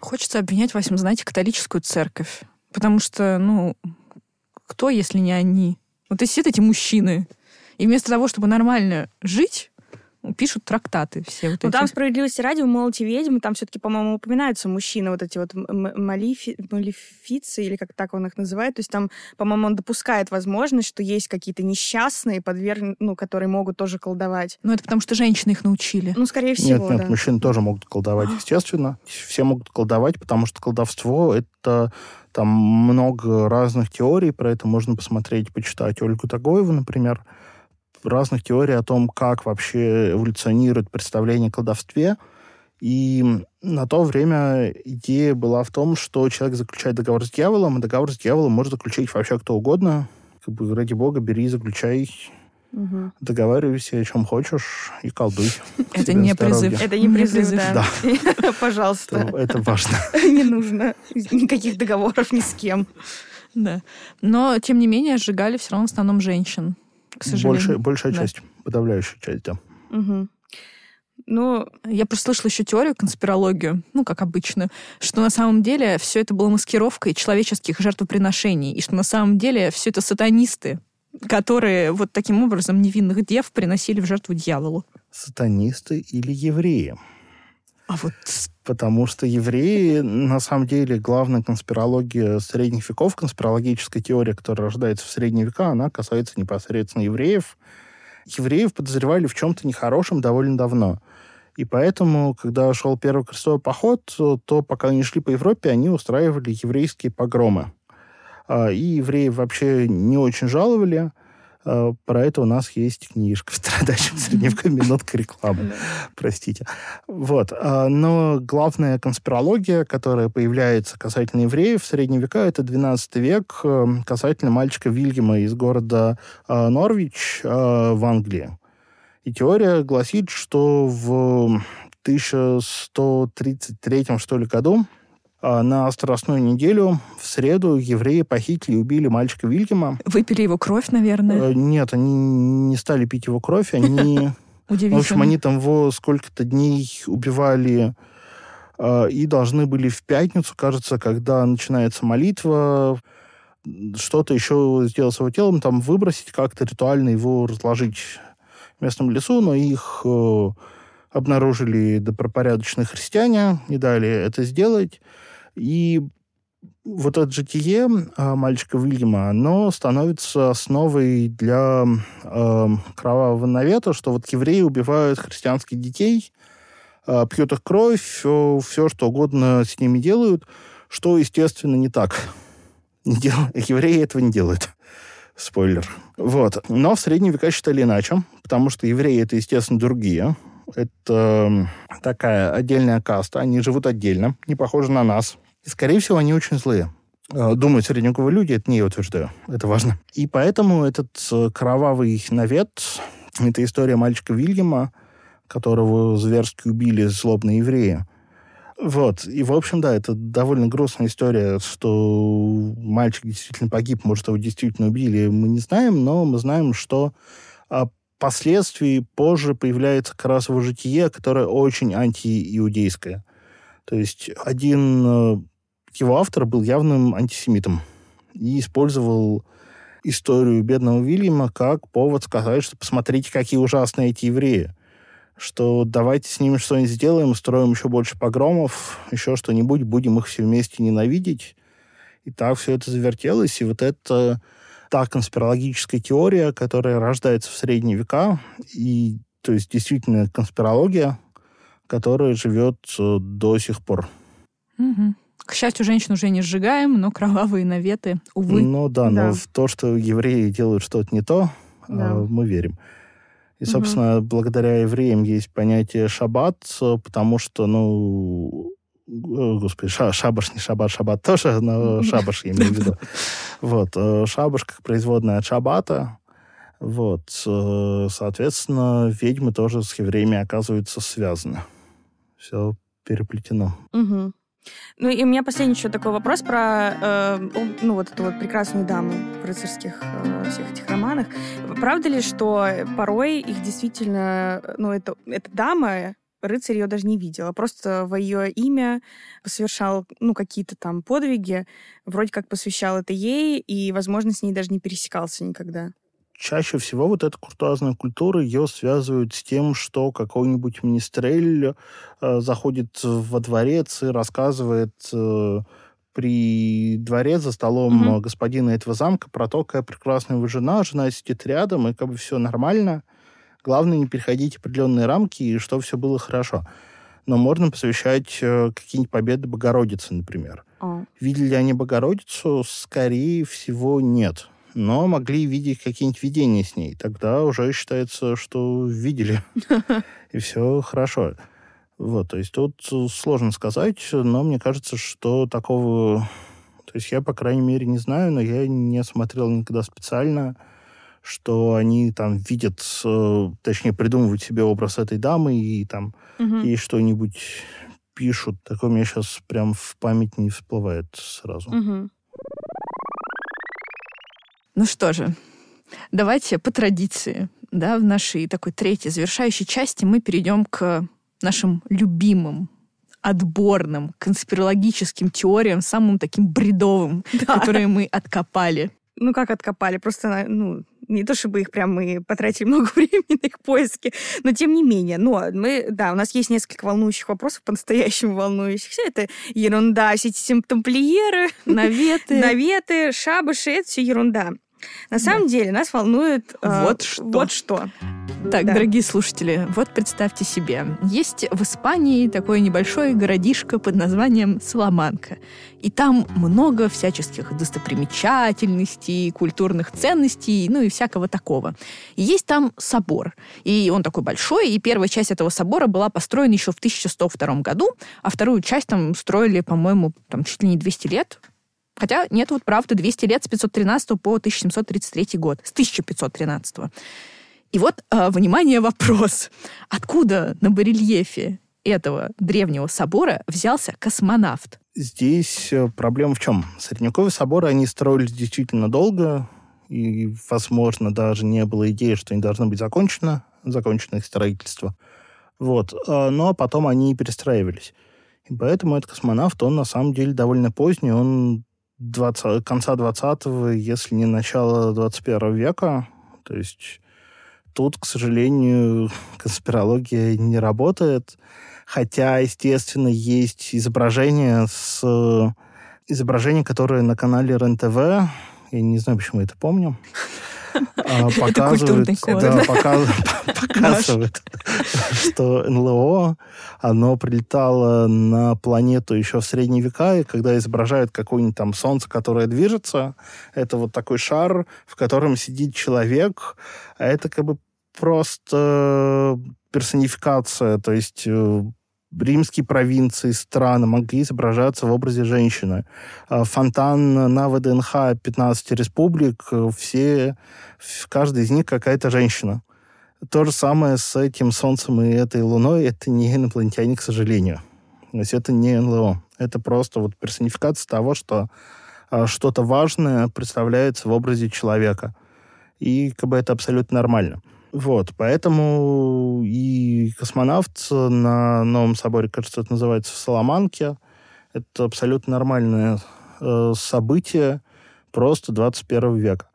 Хочется обвинять, Васим, знаете, католическую церковь. Потому что, ну, кто, если не они? Вот и сидят эти мужчины. И вместо того, чтобы нормально жить, пишут трактаты все вот Ну, эти. там «Справедливости ради» у «Молоти ведьм», там все-таки, по-моему, упоминаются мужчины, вот эти вот малифи, малифицы, или как так он их называет. То есть там, по-моему, он допускает возможность, что есть какие-то несчастные, подверг... ну, которые могут тоже колдовать. Ну, это потому что женщины их научили. Ну, скорее всего, Нет, нет, да. мужчины тоже могут колдовать, естественно. Все могут колдовать, потому что колдовство — это там много разных теорий, про это можно посмотреть, почитать Ольгу Тагоеву, например, разных теорий о том, как вообще эволюционирует представление о колдовстве. И на то время идея была в том, что человек заключает договор с дьяволом, и договор с дьяволом может заключить вообще кто угодно. Как бы, ради бога, бери, заключай, Угу. договаривайся о чем хочешь и колдуй. Это не призыв. Это не призыв, да. Пожалуйста. Это, это важно. Не нужно никаких договоров ни с кем. Да. Но, тем не менее, сжигали все равно в основном женщин, к сожалению. Большая, большая Да. часть, подавляющая часть, да. Мгм. Ну, Я просто слышала еще теорию, конспирологию, ну, как обычно, что на самом деле все это было маскировкой человеческих жертвоприношений, и что на самом деле все это сатанисты которые вот таким образом невинных дев приносили в жертву дьяволу? Сатанисты или евреи? А вот Потому что евреи, на самом деле, главная конспирология средних веков, конспирологическая теория, которая рождается в средние века, она касается непосредственно евреев. Евреев подозревали в чем-то нехорошем довольно давно. И поэтому, когда шел первый крестовый поход, то пока они шли по Европе, они устраивали еврейские погромы. А, и евреев вообще не очень жаловали. А, про это у нас есть книжка в «Страдающем средневековье. Минутка рекламы». Простите. Вот. А, но главная конспирология, которая появляется касательно евреев в средние века, это 12 век э, касательно мальчика Вильгема из города а, Норвич в Англии. И теория гласит, что в 1133 что ли году на Страстную неделю в среду евреи похитили и убили мальчика Вильгема. Выпили его кровь, наверное? Э, нет, они не стали пить его кровь, они... Удивительно. В общем, они там его сколько-то дней убивали а, и должны были в пятницу, кажется, когда начинается молитва, что-то еще сделать с его телом, там выбросить как-то ритуально его разложить в местном лесу, но их э, обнаружили добропорядочные христиане, не дали это сделать. И вот это житие а, мальчика Вильяма, оно становится основой для э, кровавого навета, что вот евреи убивают христианских детей, э, пьют их кровь, все, все что угодно с ними делают, что, естественно, не так. Не дел... Евреи этого не делают. Спойлер. Вот. Но в средние века считали иначе, потому что евреи это, естественно, другие. Это такая отдельная каста. Они живут отдельно, не похожи на нас. И, скорее всего, они очень злые. Э, думают средневековые люди, это не я утверждаю, это важно. И поэтому этот э, кровавый навет, это история мальчика Вильяма, которого зверски убили злобные евреи. Вот. И, в общем, да, это довольно грустная история, что мальчик действительно погиб, может, его действительно убили, мы не знаем, но мы знаем, что а, впоследствии позже появляется как житие, которое очень антииудейское. То есть один э, его автор был явным антисемитом и использовал историю бедного Вильяма как повод сказать, что посмотрите, какие ужасные эти евреи. Что давайте с ними что-нибудь сделаем, устроим еще больше погромов, еще что-нибудь, будем их все вместе ненавидеть. И так все это завертелось. И вот это та конспирологическая теория, которая рождается в средние века. И, то есть, действительно, конспирология, которая живет э, до сих пор. Угу. К счастью, женщин уже не сжигаем, но кровавые наветы, увы. Ну да, да. но в то, что евреи делают что-то не то, а, да. мы верим. И, собственно, угу. благодаря евреям есть понятие шаббат, потому что, ну, господи, ша, шабаш, не шаббат, шаббат тоже, но шабаш я имею в виду. Вот, э, шабаш как производная от шаббата. Вот, э, соответственно, ведьмы тоже с евреями оказываются связаны. Все переплетено. Угу. Ну и у меня последний еще такой вопрос про э, ну вот эту вот прекрасную даму в рыцарских э, всех этих романах. Правда ли, что порой их действительно, ну это, эта дама, рыцарь ее даже не видел, а просто во ее имя совершал ну какие-то там подвиги, вроде как посвящал это ей, и, возможно, с ней даже не пересекался никогда чаще всего вот эта куртуазная культура, ее связывают с тем, что какой-нибудь министрель э, заходит во дворец и рассказывает э, при дворе за столом mm-hmm. господина этого замка про то, какая прекрасная его жена, жена сидит рядом, и как бы все нормально. Главное, не переходить определенные рамки, и что все было хорошо. Но можно посвящать э, какие-нибудь победы Богородицы, например. Oh. Видели ли они Богородицу? Скорее всего, нет но могли видеть какие-нибудь видения с ней. Тогда уже считается, что видели. И все хорошо. Вот, то есть тут сложно сказать, но мне кажется, что такого... То есть я, по крайней мере, не знаю, но я не смотрел никогда специально, что они там видят, э, точнее, придумывают себе образ этой дамы и там угу. ей что-нибудь пишут. Такое мне сейчас прям в память не всплывает сразу. Угу. Ну что же, давайте по традиции, да, в нашей такой третьей завершающей части мы перейдем к нашим любимым отборным конспирологическим теориям, самым таким бредовым, да. которые мы откопали. Ну, как откопали? Просто, ну, Не то чтобы их прям мы потратили много времени на их поиски, но тем не менее. Но мы, да, у нас есть несколько волнующих вопросов, по-настоящему волнующих. Все это ерунда, все эти симптомплиеры, наветы, наветы, шабыши, это все ерунда. На самом да. деле нас волнует э, вот что. Вот что. Так, да. дорогие слушатели, вот представьте себе, есть в Испании такое небольшое городишко под названием Саламанка. И там много всяческих достопримечательностей, культурных ценностей, ну и всякого такого. И есть там собор. И он такой большой, и первая часть этого собора была построена еще в 1102 году, а вторую часть там строили, по-моему, там чуть ли не 200 лет, Хотя нет, вот правда, 200 лет с 513 по 1733 год, с 1513. И вот, э, внимание, вопрос. Откуда на барельефе этого древнего собора взялся космонавт? Здесь э, проблема в чем? Средневековые соборы, они строились действительно долго, и, возможно, даже не было идеи, что они должны быть закончены, закончено их строительство. Вот. Э, но потом они перестраивались. И поэтому этот космонавт, он на самом деле довольно поздний, он 20, конца 20-го, если не начала 21 века. То есть тут, к сожалению, конспирология не работает. Хотя, естественно, есть изображение с изображение, которое на канале РЕН-ТВ. Я не знаю, почему я это помню. А, показывает, да, показывает, что НЛО, оно прилетало на планету еще в средние века, и когда изображают какое-нибудь там солнце, которое движется, это вот такой шар, в котором сидит человек, а это как бы просто персонификация, то есть э, римские провинции, страны могли изображаться в образе женщины. А, фонтан на ВДНХ 15 республик, э, все, каждый из них какая-то женщина. То же самое с этим Солнцем и этой Луной. Это не инопланетяне, к сожалению. То есть это не НЛО. Это просто вот персонификация того, что а, что-то важное представляется в образе человека. И как бы это абсолютно нормально. Вот, поэтому и космонавт на Новом соборе, кажется, это называется в Соломанке. Это абсолютно нормальное э, событие просто 21 века.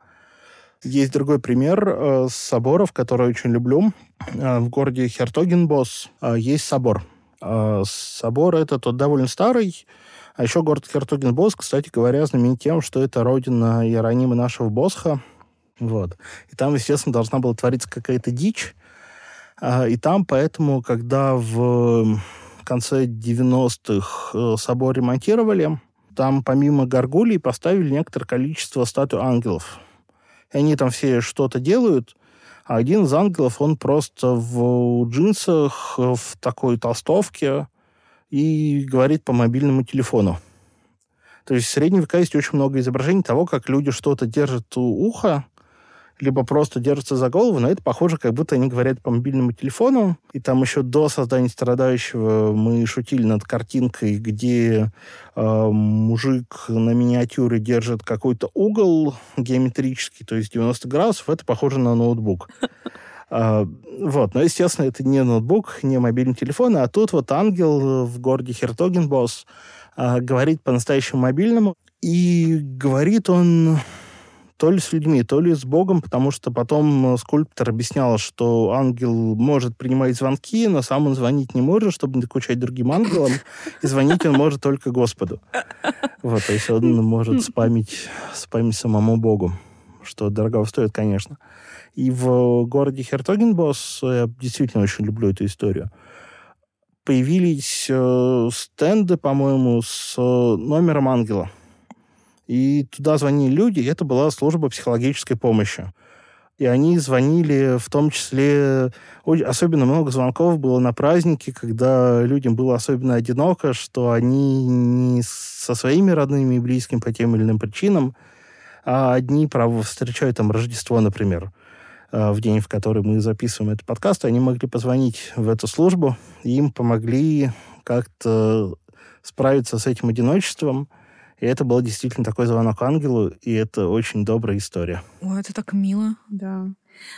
Есть другой пример э, соборов, который очень люблю. Э, в городе Хертогенбос э, есть собор. Э, собор этот тот довольно старый. А еще город Хертогенбос, кстати говоря, знаменит тем, что это родина Иеронима нашего Босха, вот. И там, естественно, должна была твориться какая-то дичь. А, и там поэтому, когда в конце 90-х э, собор ремонтировали, там помимо горгулей поставили некоторое количество статуй ангелов. И они там все что-то делают, а один из ангелов, он просто в джинсах, в такой толстовке и говорит по мобильному телефону. То есть в средние века есть очень много изображений того, как люди что-то держат у уха, либо просто держатся за голову, но это похоже, как будто они говорят по мобильному телефону. И там еще до создания страдающего мы шутили над картинкой, где э, мужик на миниатюре держит какой-то угол геометрический, то есть 90 градусов. Это похоже на ноутбук. Uh, вот, но, естественно, это не ноутбук, не мобильный телефон, а тут вот ангел в городе Хертогенбос uh, говорит по-настоящему мобильному, и говорит он то ли с людьми, то ли с Богом, потому что потом э, скульптор объяснял, что ангел может принимать звонки, но сам он звонить не может, чтобы не докучать другим ангелам, и звонить он может только Господу. Вот, то есть он может спамить, спамить самому Богу, что дорого стоит, конечно. И в городе Хертогенбос, я действительно очень люблю эту историю, появились э, стенды, по-моему, с э, номером ангела – и туда звонили люди, и это была служба психологической помощи. И они звонили, в том числе, особенно много звонков было на праздники, когда людям было особенно одиноко, что они не со своими родными и близкими по тем или иным причинам, а одни, право, встречают там Рождество, например, э, в день, в который мы записываем этот подкаст, они могли позвонить в эту службу, и им помогли как-то справиться с этим одиночеством – и это был действительно такой звонок ангелу, и это очень добрая история. О, это так мило. Да.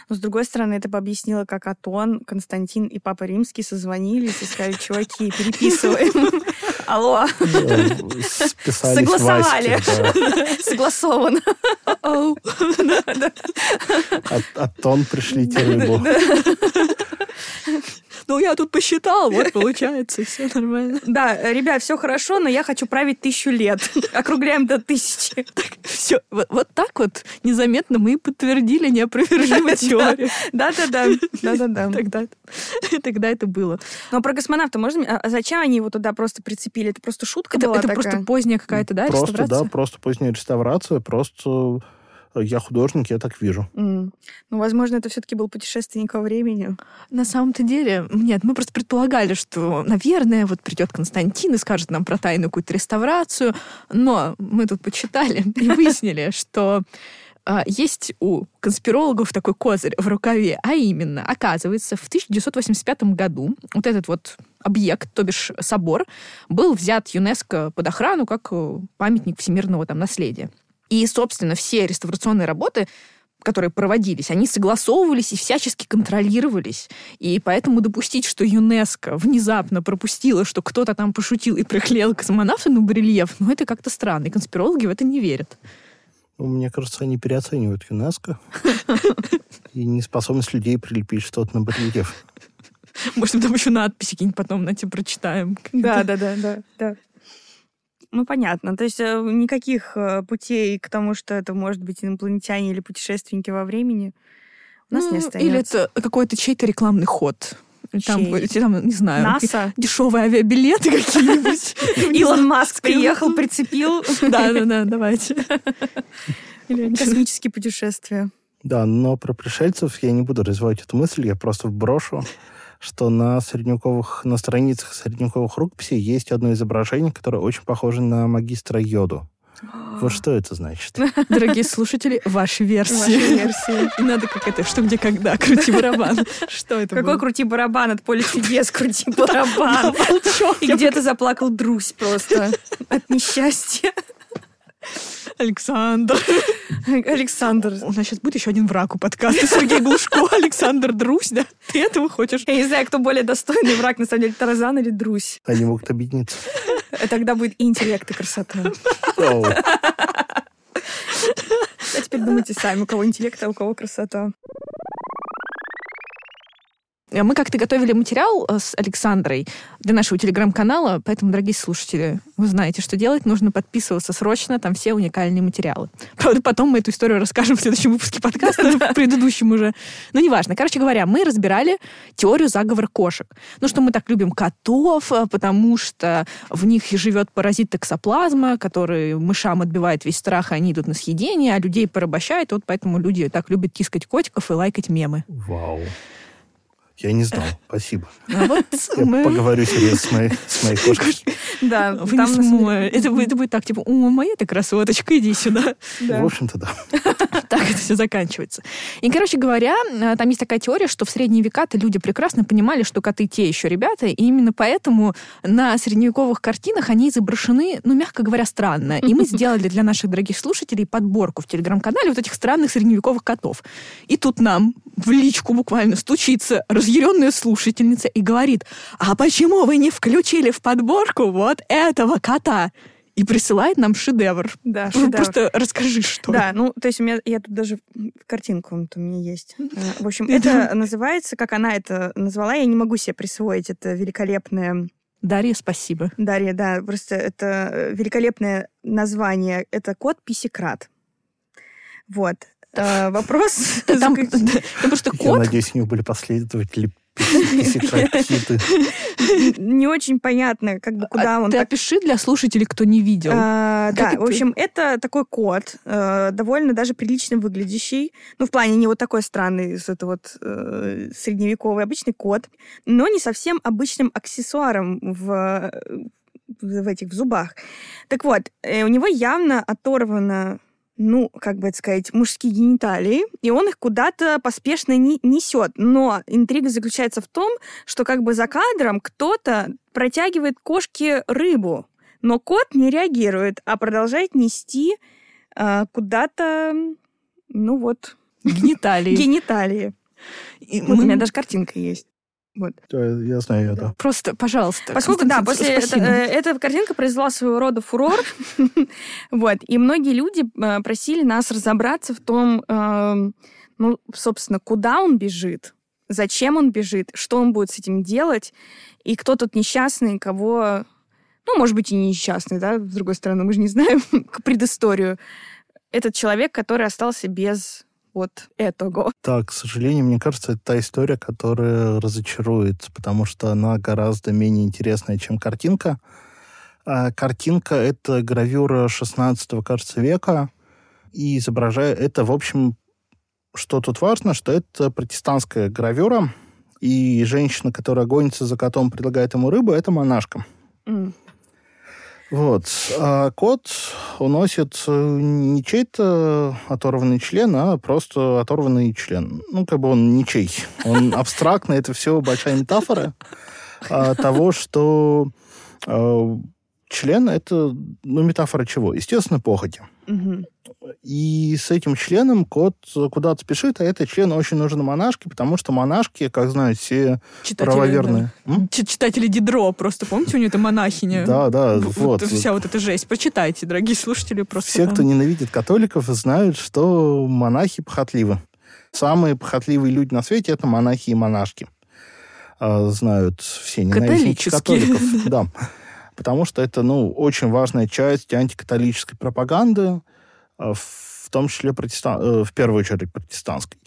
Но, с другой стороны, это бы объяснило, как Атон, Константин и Папа Римский созвонились и сказали, чуваки, переписываем. Алло. Согласовали. Согласовано. А тон пришлите рыбу. Ну, я тут посчитал, вот получается, все нормально. Да, ребят, все хорошо, но я хочу править тысячу лет. Округляем до тысячи. Все, вот, вот так вот незаметно мы подтвердили неопровержимую теорию. Да-да-да. Да-да-да. Тогда, тогда это было. Но про космонавта можно... А зачем они его туда просто прицепили? Это просто шутка это, была Это такая? просто поздняя какая-то, да, просто, реставрация? Да, просто поздняя реставрация, просто я художник, я так вижу. Mm. Ну, возможно, это все-таки был путешественник во времени. На самом-то деле, нет, мы просто предполагали, что, наверное, вот придет Константин и скажет нам про тайную какую-то реставрацию, но мы тут почитали и выяснили, что а, есть у конспирологов такой козырь в рукаве, а именно, оказывается, в 1985 году вот этот вот объект, то бишь собор, был взят ЮНЕСКО под охрану как э, памятник всемирного там наследия. И, собственно, все реставрационные работы которые проводились, они согласовывались и всячески контролировались. И поэтому допустить, что ЮНЕСКО внезапно пропустила, что кто-то там пошутил и приклеил космонавта на барельеф, ну, это как-то странно. И конспирологи в это не верят. Ну, мне кажется, они переоценивают ЮНЕСКО и неспособность людей прилепить что-то на барельеф. Может, там еще надписи какие-нибудь потом на тебе прочитаем. Да, да, да, да, да. Ну, понятно. То есть э, никаких э, путей к тому, что это может быть инопланетяне или путешественники во времени, у нас ну, не остается. Или это какой-то чей-то рекламный ход. Там, там, не знаю, НАСА. дешевые авиабилеты какие-нибудь. Илон Маск приехал, прицепил. Да-да-да, давайте. Космические путешествия. Да, но про пришельцев я не буду развивать эту мысль, я просто вброшу что на средневековых, на страницах средневековых рукописей есть одно изображение, которое очень похоже на магистра Йоду. Вот что это значит? Дорогие слушатели, ваши версии. Ваши версии. Надо как это, что, где, когда, крути барабан. Что это Какой было? крути барабан от поля чудес, крути барабан. И где-то заплакал Друзь просто от несчастья. Александр. Александр. У нас сейчас будет еще один враг у подкаста. Сергей Глушко, Александр Друзь, да? Ты этого хочешь? Я не знаю, кто более достойный враг, на самом деле, Тарзан или Друзь. Они могут объединиться. Тогда будет и интеллект, и красота. А теперь думайте сами, у кого интеллект, а у кого красота. Мы как-то готовили материал э, с Александрой для нашего телеграм-канала, поэтому, дорогие слушатели, вы знаете, что делать. Нужно подписываться срочно, там все уникальные материалы. Правда, потом мы эту историю расскажем в следующем выпуске подкаста, в предыдущем уже. Но неважно. Короче говоря, мы разбирали теорию заговора кошек. Ну, что мы так любим котов, э, потому что в них живет паразит токсоплазма, который мышам отбивает весь страх, и они идут на съедение, а людей порабощает. Вот поэтому люди так любят тискать котиков и лайкать мемы. Вау. Я не знал. Спасибо. А вот Я мы... поговорю себе с моей, с моей кошкой. Да, Вы там смо- это, будет- это будет так, типа, о, моя ты красоточка, иди сюда. Да. В общем-то, да. Так это все заканчивается. И, короче говоря, э, там есть такая теория, что в средние века-то люди прекрасно понимали, что коты те еще ребята, и именно поэтому на средневековых картинах они изображены, ну, мягко говоря, странно. И мы сделали для наших дорогих слушателей подборку в телеграм-канале вот этих странных средневековых котов. И тут нам в личку буквально стучится разъяренная слушательница и говорит, а почему вы не включили в подборку вот этого кота? И присылает нам шедевр. Да, шедевр. Просто расскажи, что Да, ну, то есть у меня, я тут даже картинку вот у меня есть. Э, В общем, это называется, как она это назвала, я не могу себе присвоить, это великолепное Дарья, спасибо. Дарья, да, просто это великолепное название. Это кот Писекрат. Вот. Э, Вопрос... Там, потому что Я кот... надеюсь, у них были последователи. Не очень понятно, как бы куда А он Ты так опиши для слушателей, кто не видел. А, да, это? в общем, это такой кот, э, довольно даже прилично выглядящий. Ну, в плане не вот такой странный, с это вот э, средневековый обычный кот, но не совсем обычным аксессуаром в, в этих в зубах. Так вот, э, у него явно оторвано ну, как бы это сказать, мужские гениталии, и он их куда-то поспешно не несет. Но интрига заключается в том, что как бы за кадром кто-то протягивает кошке рыбу, но кот не реагирует, а продолжает нести а, куда-то, ну вот, Гениталии. гениталии. И Вот у мы- меня даже картинка есть. Вот. Я знаю это. Просто, пожалуйста. Поскольку, да, после это, спасибо. э, эта картинка произвела своего рода фурор, вот, и многие люди э, просили нас разобраться в том, э, ну, собственно, куда он бежит, зачем он бежит, что он будет с этим делать, и кто тот несчастный, кого... Ну, может быть, и не несчастный, да, с другой стороны, мы же не знаем предысторию. Этот человек, который остался без вот этого. Да, к сожалению, мне кажется, это та история, которая разочарует, потому что она гораздо менее интересная, чем картинка. А картинка — это гравюра 16 кажется, века, и изображает... Это, в общем, что тут важно, что это протестантская гравюра, и женщина, которая гонится за котом, предлагает ему рыбу, это монашка. М. Вот. А кот уносит э, не чей-то оторванный член, а просто оторванный член. Ну, как бы он ничей. Он абстрактный, это все большая метафора а, того, что э, член — это ну, метафора чего? Естественно, похоти. И с этим членом кот куда-то спешит, а этот член очень нужен монашке, потому что монашки, как знают все Читатели, правоверные... да. М? Читатели Дидро, просто помните, у нее это монахиня? Да, да, вот. Вся вот эта жесть. Почитайте, дорогие слушатели, просто. Все, кто ненавидит католиков, знают, что монахи похотливы. Самые похотливые люди на свете это монахи и монашки. А, знают все ненавистники католиков. Да. Потому что это, ну, очень важная часть антикатолической пропаганды, а, в том числе протестан... э, в первую очередь протестантской.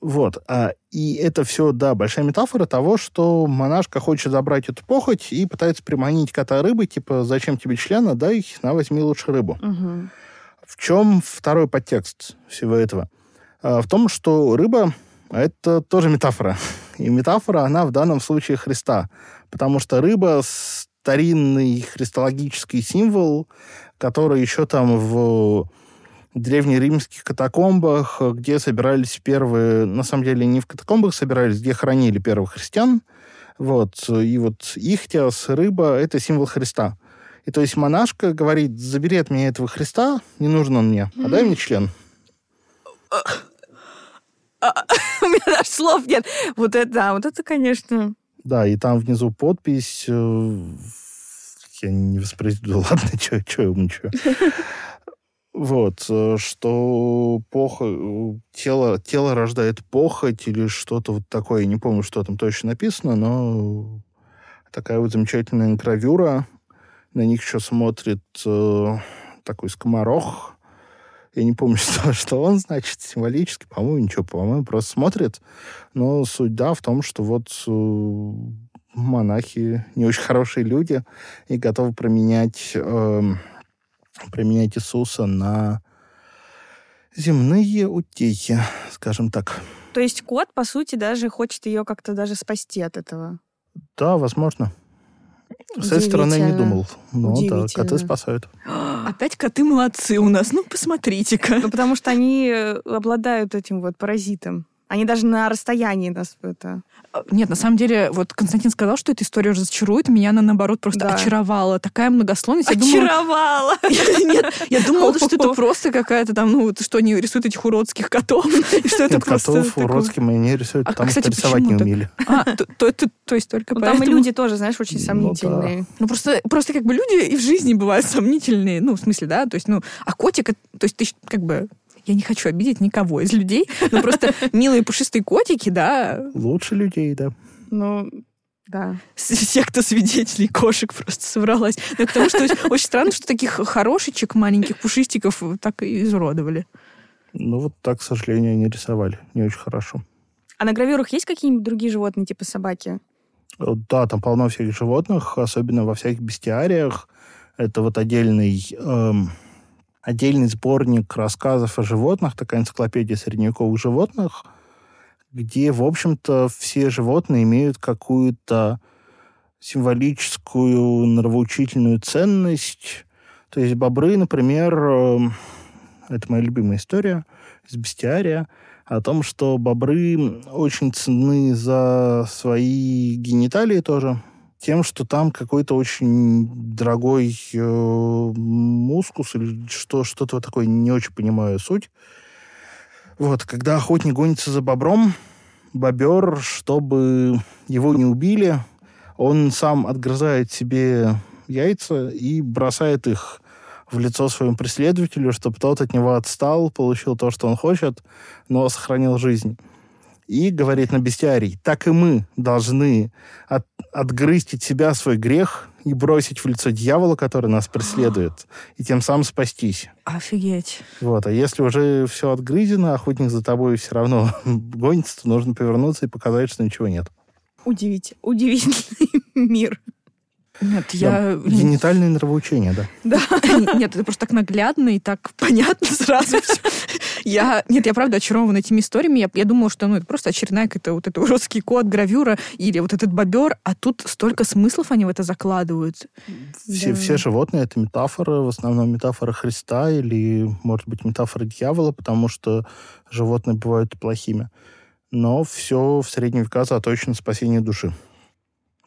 Вот. А, И это все, да, большая метафора того, что монашка хочет забрать эту похоть и пытается приманить кота рыбы, типа, зачем тебе члена, дай, на, возьми лучше рыбу. Мгм. В чем второй подтекст всего этого? А, В том, что рыба — это тоже метафора. И метафора, она в данном случае Христа. Потому что рыба — старинный христологический символ, который еще там в древнеримских катакомбах, где собирались первые... На самом деле не в катакомбах собирались, где хоронили первых христиан. Вот. И вот ихтиос, рыба — это символ Христа. И то есть монашка говорит, забери от меня этого Христа, не нужен он мне, а дай мне член. У меня даже слов нет. Вот это, да, вот это, конечно... Да, и там внизу подпись. э, Я не воспроизведу, ладно, что я умничаю. Вот, э, что похоть, тело, тело рождает похоть или что-то вот такое, не помню, что там точно написано, но такая вот замечательная гравюра. На них еще смотрит э, такой скоморох. Я не помню, что, что он значит символически. По-моему, ничего, по-моему, просто смотрит. Но суть, да, в том, что вот э, монахи не очень хорошие люди и готовы променять, эм, променять Иисуса на земные утехи, скажем так. То есть кот, по сути, даже хочет ее как-то даже спасти от этого. Да, возможно. С этой стороны не думал. Но да, коты спасают. Опять коты молодцы у нас. Ну, посмотрите-ка. Ну, потому что они э, обладают этим вот паразитом. Они даже на расстоянии нас это... Нет, на самом деле, вот Константин сказал, что эта история разочарует. Меня она, наоборот, просто Да. очаровала. Такая думала- Очаровала! Нет, я думала, что это просто какая-то там, ну, вот что они рисуют этих уродских котов, и что это Нет, просто... котов уродскими они рисуют, А, потому кстати, что рисовать не умели. А, то, есть только Ну, там и поэтому- люди тоже, знаешь, очень Ну, сомнительные. Ну, просто, просто как бы люди и в жизни бывают сомнительные. Ну, в смысле, да, то есть, ну, а котик, это- то есть ты как бы... Я не хочу обидеть никого из людей, но просто милые пушистые котики, да, Лучше людей, да. Ну, да. секта свидетелей кошек просто собралась. Но к тому, что очень странно, что таких хорошечек, маленьких пушистиков так и изуродовали. Ну, вот так, к сожалению, они рисовали. Не очень хорошо. А на гравюрах есть какие-нибудь другие животные, типа собаки? Вот, Да, там полно всяких животных, особенно во всяких бестиариях. Это вот отдельный, эм, отдельный сборник рассказов о животных, такая энциклопедия средневековых животных, где, в общем-то, все животные имеют какую-то символическую, нравоучительную ценность. То есть бобры, например, эм, это моя любимая история из бестиария, о том, что бобры очень ценны за свои гениталии тоже, тем, что там какой-то очень дорогой э, мускус или что, что-то такое, не очень понимаю суть. Вот, когда охотник гонится за бобром, бобер, чтобы его не убили, он сам отгрызает себе яйца и бросает их в лицо своему преследователю, чтобы тот от него отстал, получил то, что он хочет, но сохранил жизнь. И говорит на бестиарий, так и мы должны от, отгрызть от себя свой грех и бросить в лицо дьявола, который нас преследует, и тем самым спастись. Офигеть. Вот, а если уже все отгрызено, охотник за тобой все равно гонится, то нужно повернуться и показать, что ничего нет. Удивительный, удивительный мир. Нет, я... Да, генитальное нравоучение, да. Да. Нет, это просто так наглядно и так понятно сразу все. Я, нет, я правда очарована этими историями. Я, я думала, что ну, это просто очередная какая-то вот это уродский код, гравюра или вот этот бобер, а тут столько смыслов они в это закладывают. Все, да. все животные — это метафора, в основном метафора Христа или, может быть, метафора дьявола, потому что животные бывают плохими. Но все в средние века заточено спасение души.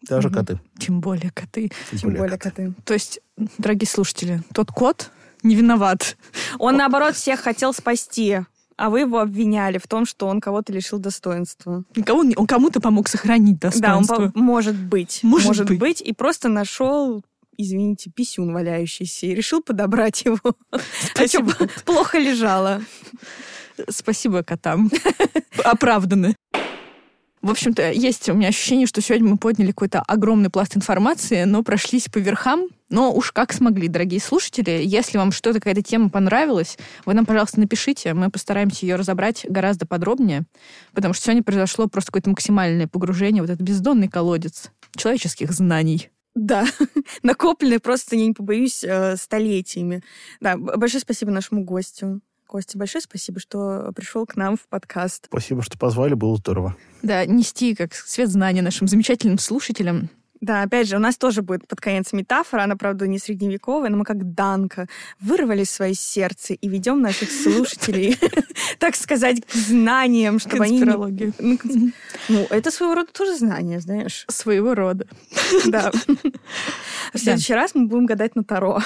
Даже угу. коты. Тем более коты. Тем, Тем более коты. То есть, дорогие слушатели, тот кот не виноват. Он, наоборот, всех хотел спасти. А вы его обвиняли в том, что он кого-то лишил достоинства. Кого, он кому-то помог сохранить достоинство. Да, он по- может быть. Может, может быть. быть. И просто нашел извините, писюн валяющийся, и решил подобрать его. Спасибо. А плохо лежало. Спасибо котам. Оправданы. В общем-то, есть у меня ощущение, что сегодня мы подняли какой-то огромный пласт информации, но прошлись по верхам. Но уж как смогли, дорогие слушатели. Если вам что-то, какая-то тема понравилась, вы нам, пожалуйста, напишите. Мы постараемся ее разобрать гораздо подробнее. Потому что сегодня произошло просто какое-то максимальное погружение в этот бездонный колодец человеческих знаний. Да, накопленные просто, я не побоюсь, э, столетиями. Да, большое спасибо нашему гостю. Костя, большое спасибо, что пришел к нам в подкаст. Спасибо, что позвали, было здорово. Да, нести как свет знания нашим замечательным слушателям. Да, опять же, у нас тоже будет под конец метафора, она, правда, не средневековая, но мы как Данка вырвали свои сердце и ведем наших слушателей, так сказать, к знаниям, чтобы они... Ну, ну, это своего рода тоже знание, знаешь. Своего рода. Да. В следующий раз мы будем гадать на Таро.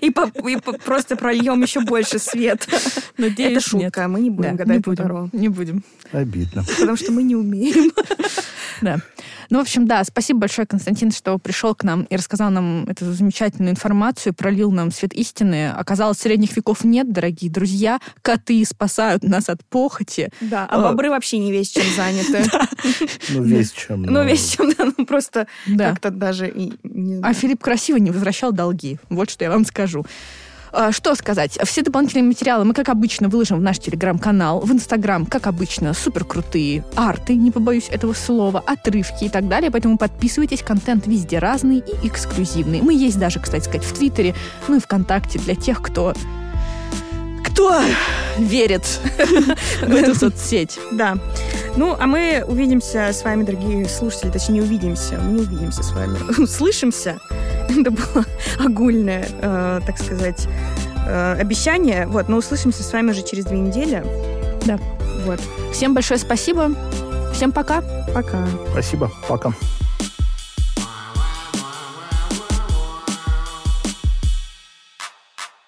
И просто прольем еще больше света. Это шутка, мы не будем гадать на Таро. Не будем. Обидно. Потому что мы не умеем. Да. Ну, в общем, да, спасибо большое, Константин, что пришел к нам и рассказал нам эту замечательную информацию, пролил нам свет истины. Оказалось, средних веков нет, дорогие друзья. Коты спасают нас от похоти. Да, а бобры вообще не весь чем заняты. Ну, весь чем. Ну, весь чем, да, ну просто как-то даже и А Филипп красиво не возвращал долги. Вот что я вам скажу. А, что сказать? Все дополнительные материалы мы, как обычно, выложим в наш телеграм-канал, в инстаграм, как обычно, супер крутые арты, не побоюсь этого слова, отрывки и так далее. Поэтому подписывайтесь, контент везде разный и эксклюзивный. Мы есть даже, кстати сказать, в Твиттере, ну и ВКонтакте для тех, кто кто верит в эту соцсеть. Да. Ну, а мы увидимся с вами, дорогие слушатели, точнее, не увидимся, мы не увидимся с вами, услышимся. Это было огульное, э, так сказать, э, обещание. Вот, но услышимся с вами уже через две недели. Да. Вот. Всем большое спасибо. Всем пока. Пока. Спасибо. Пока.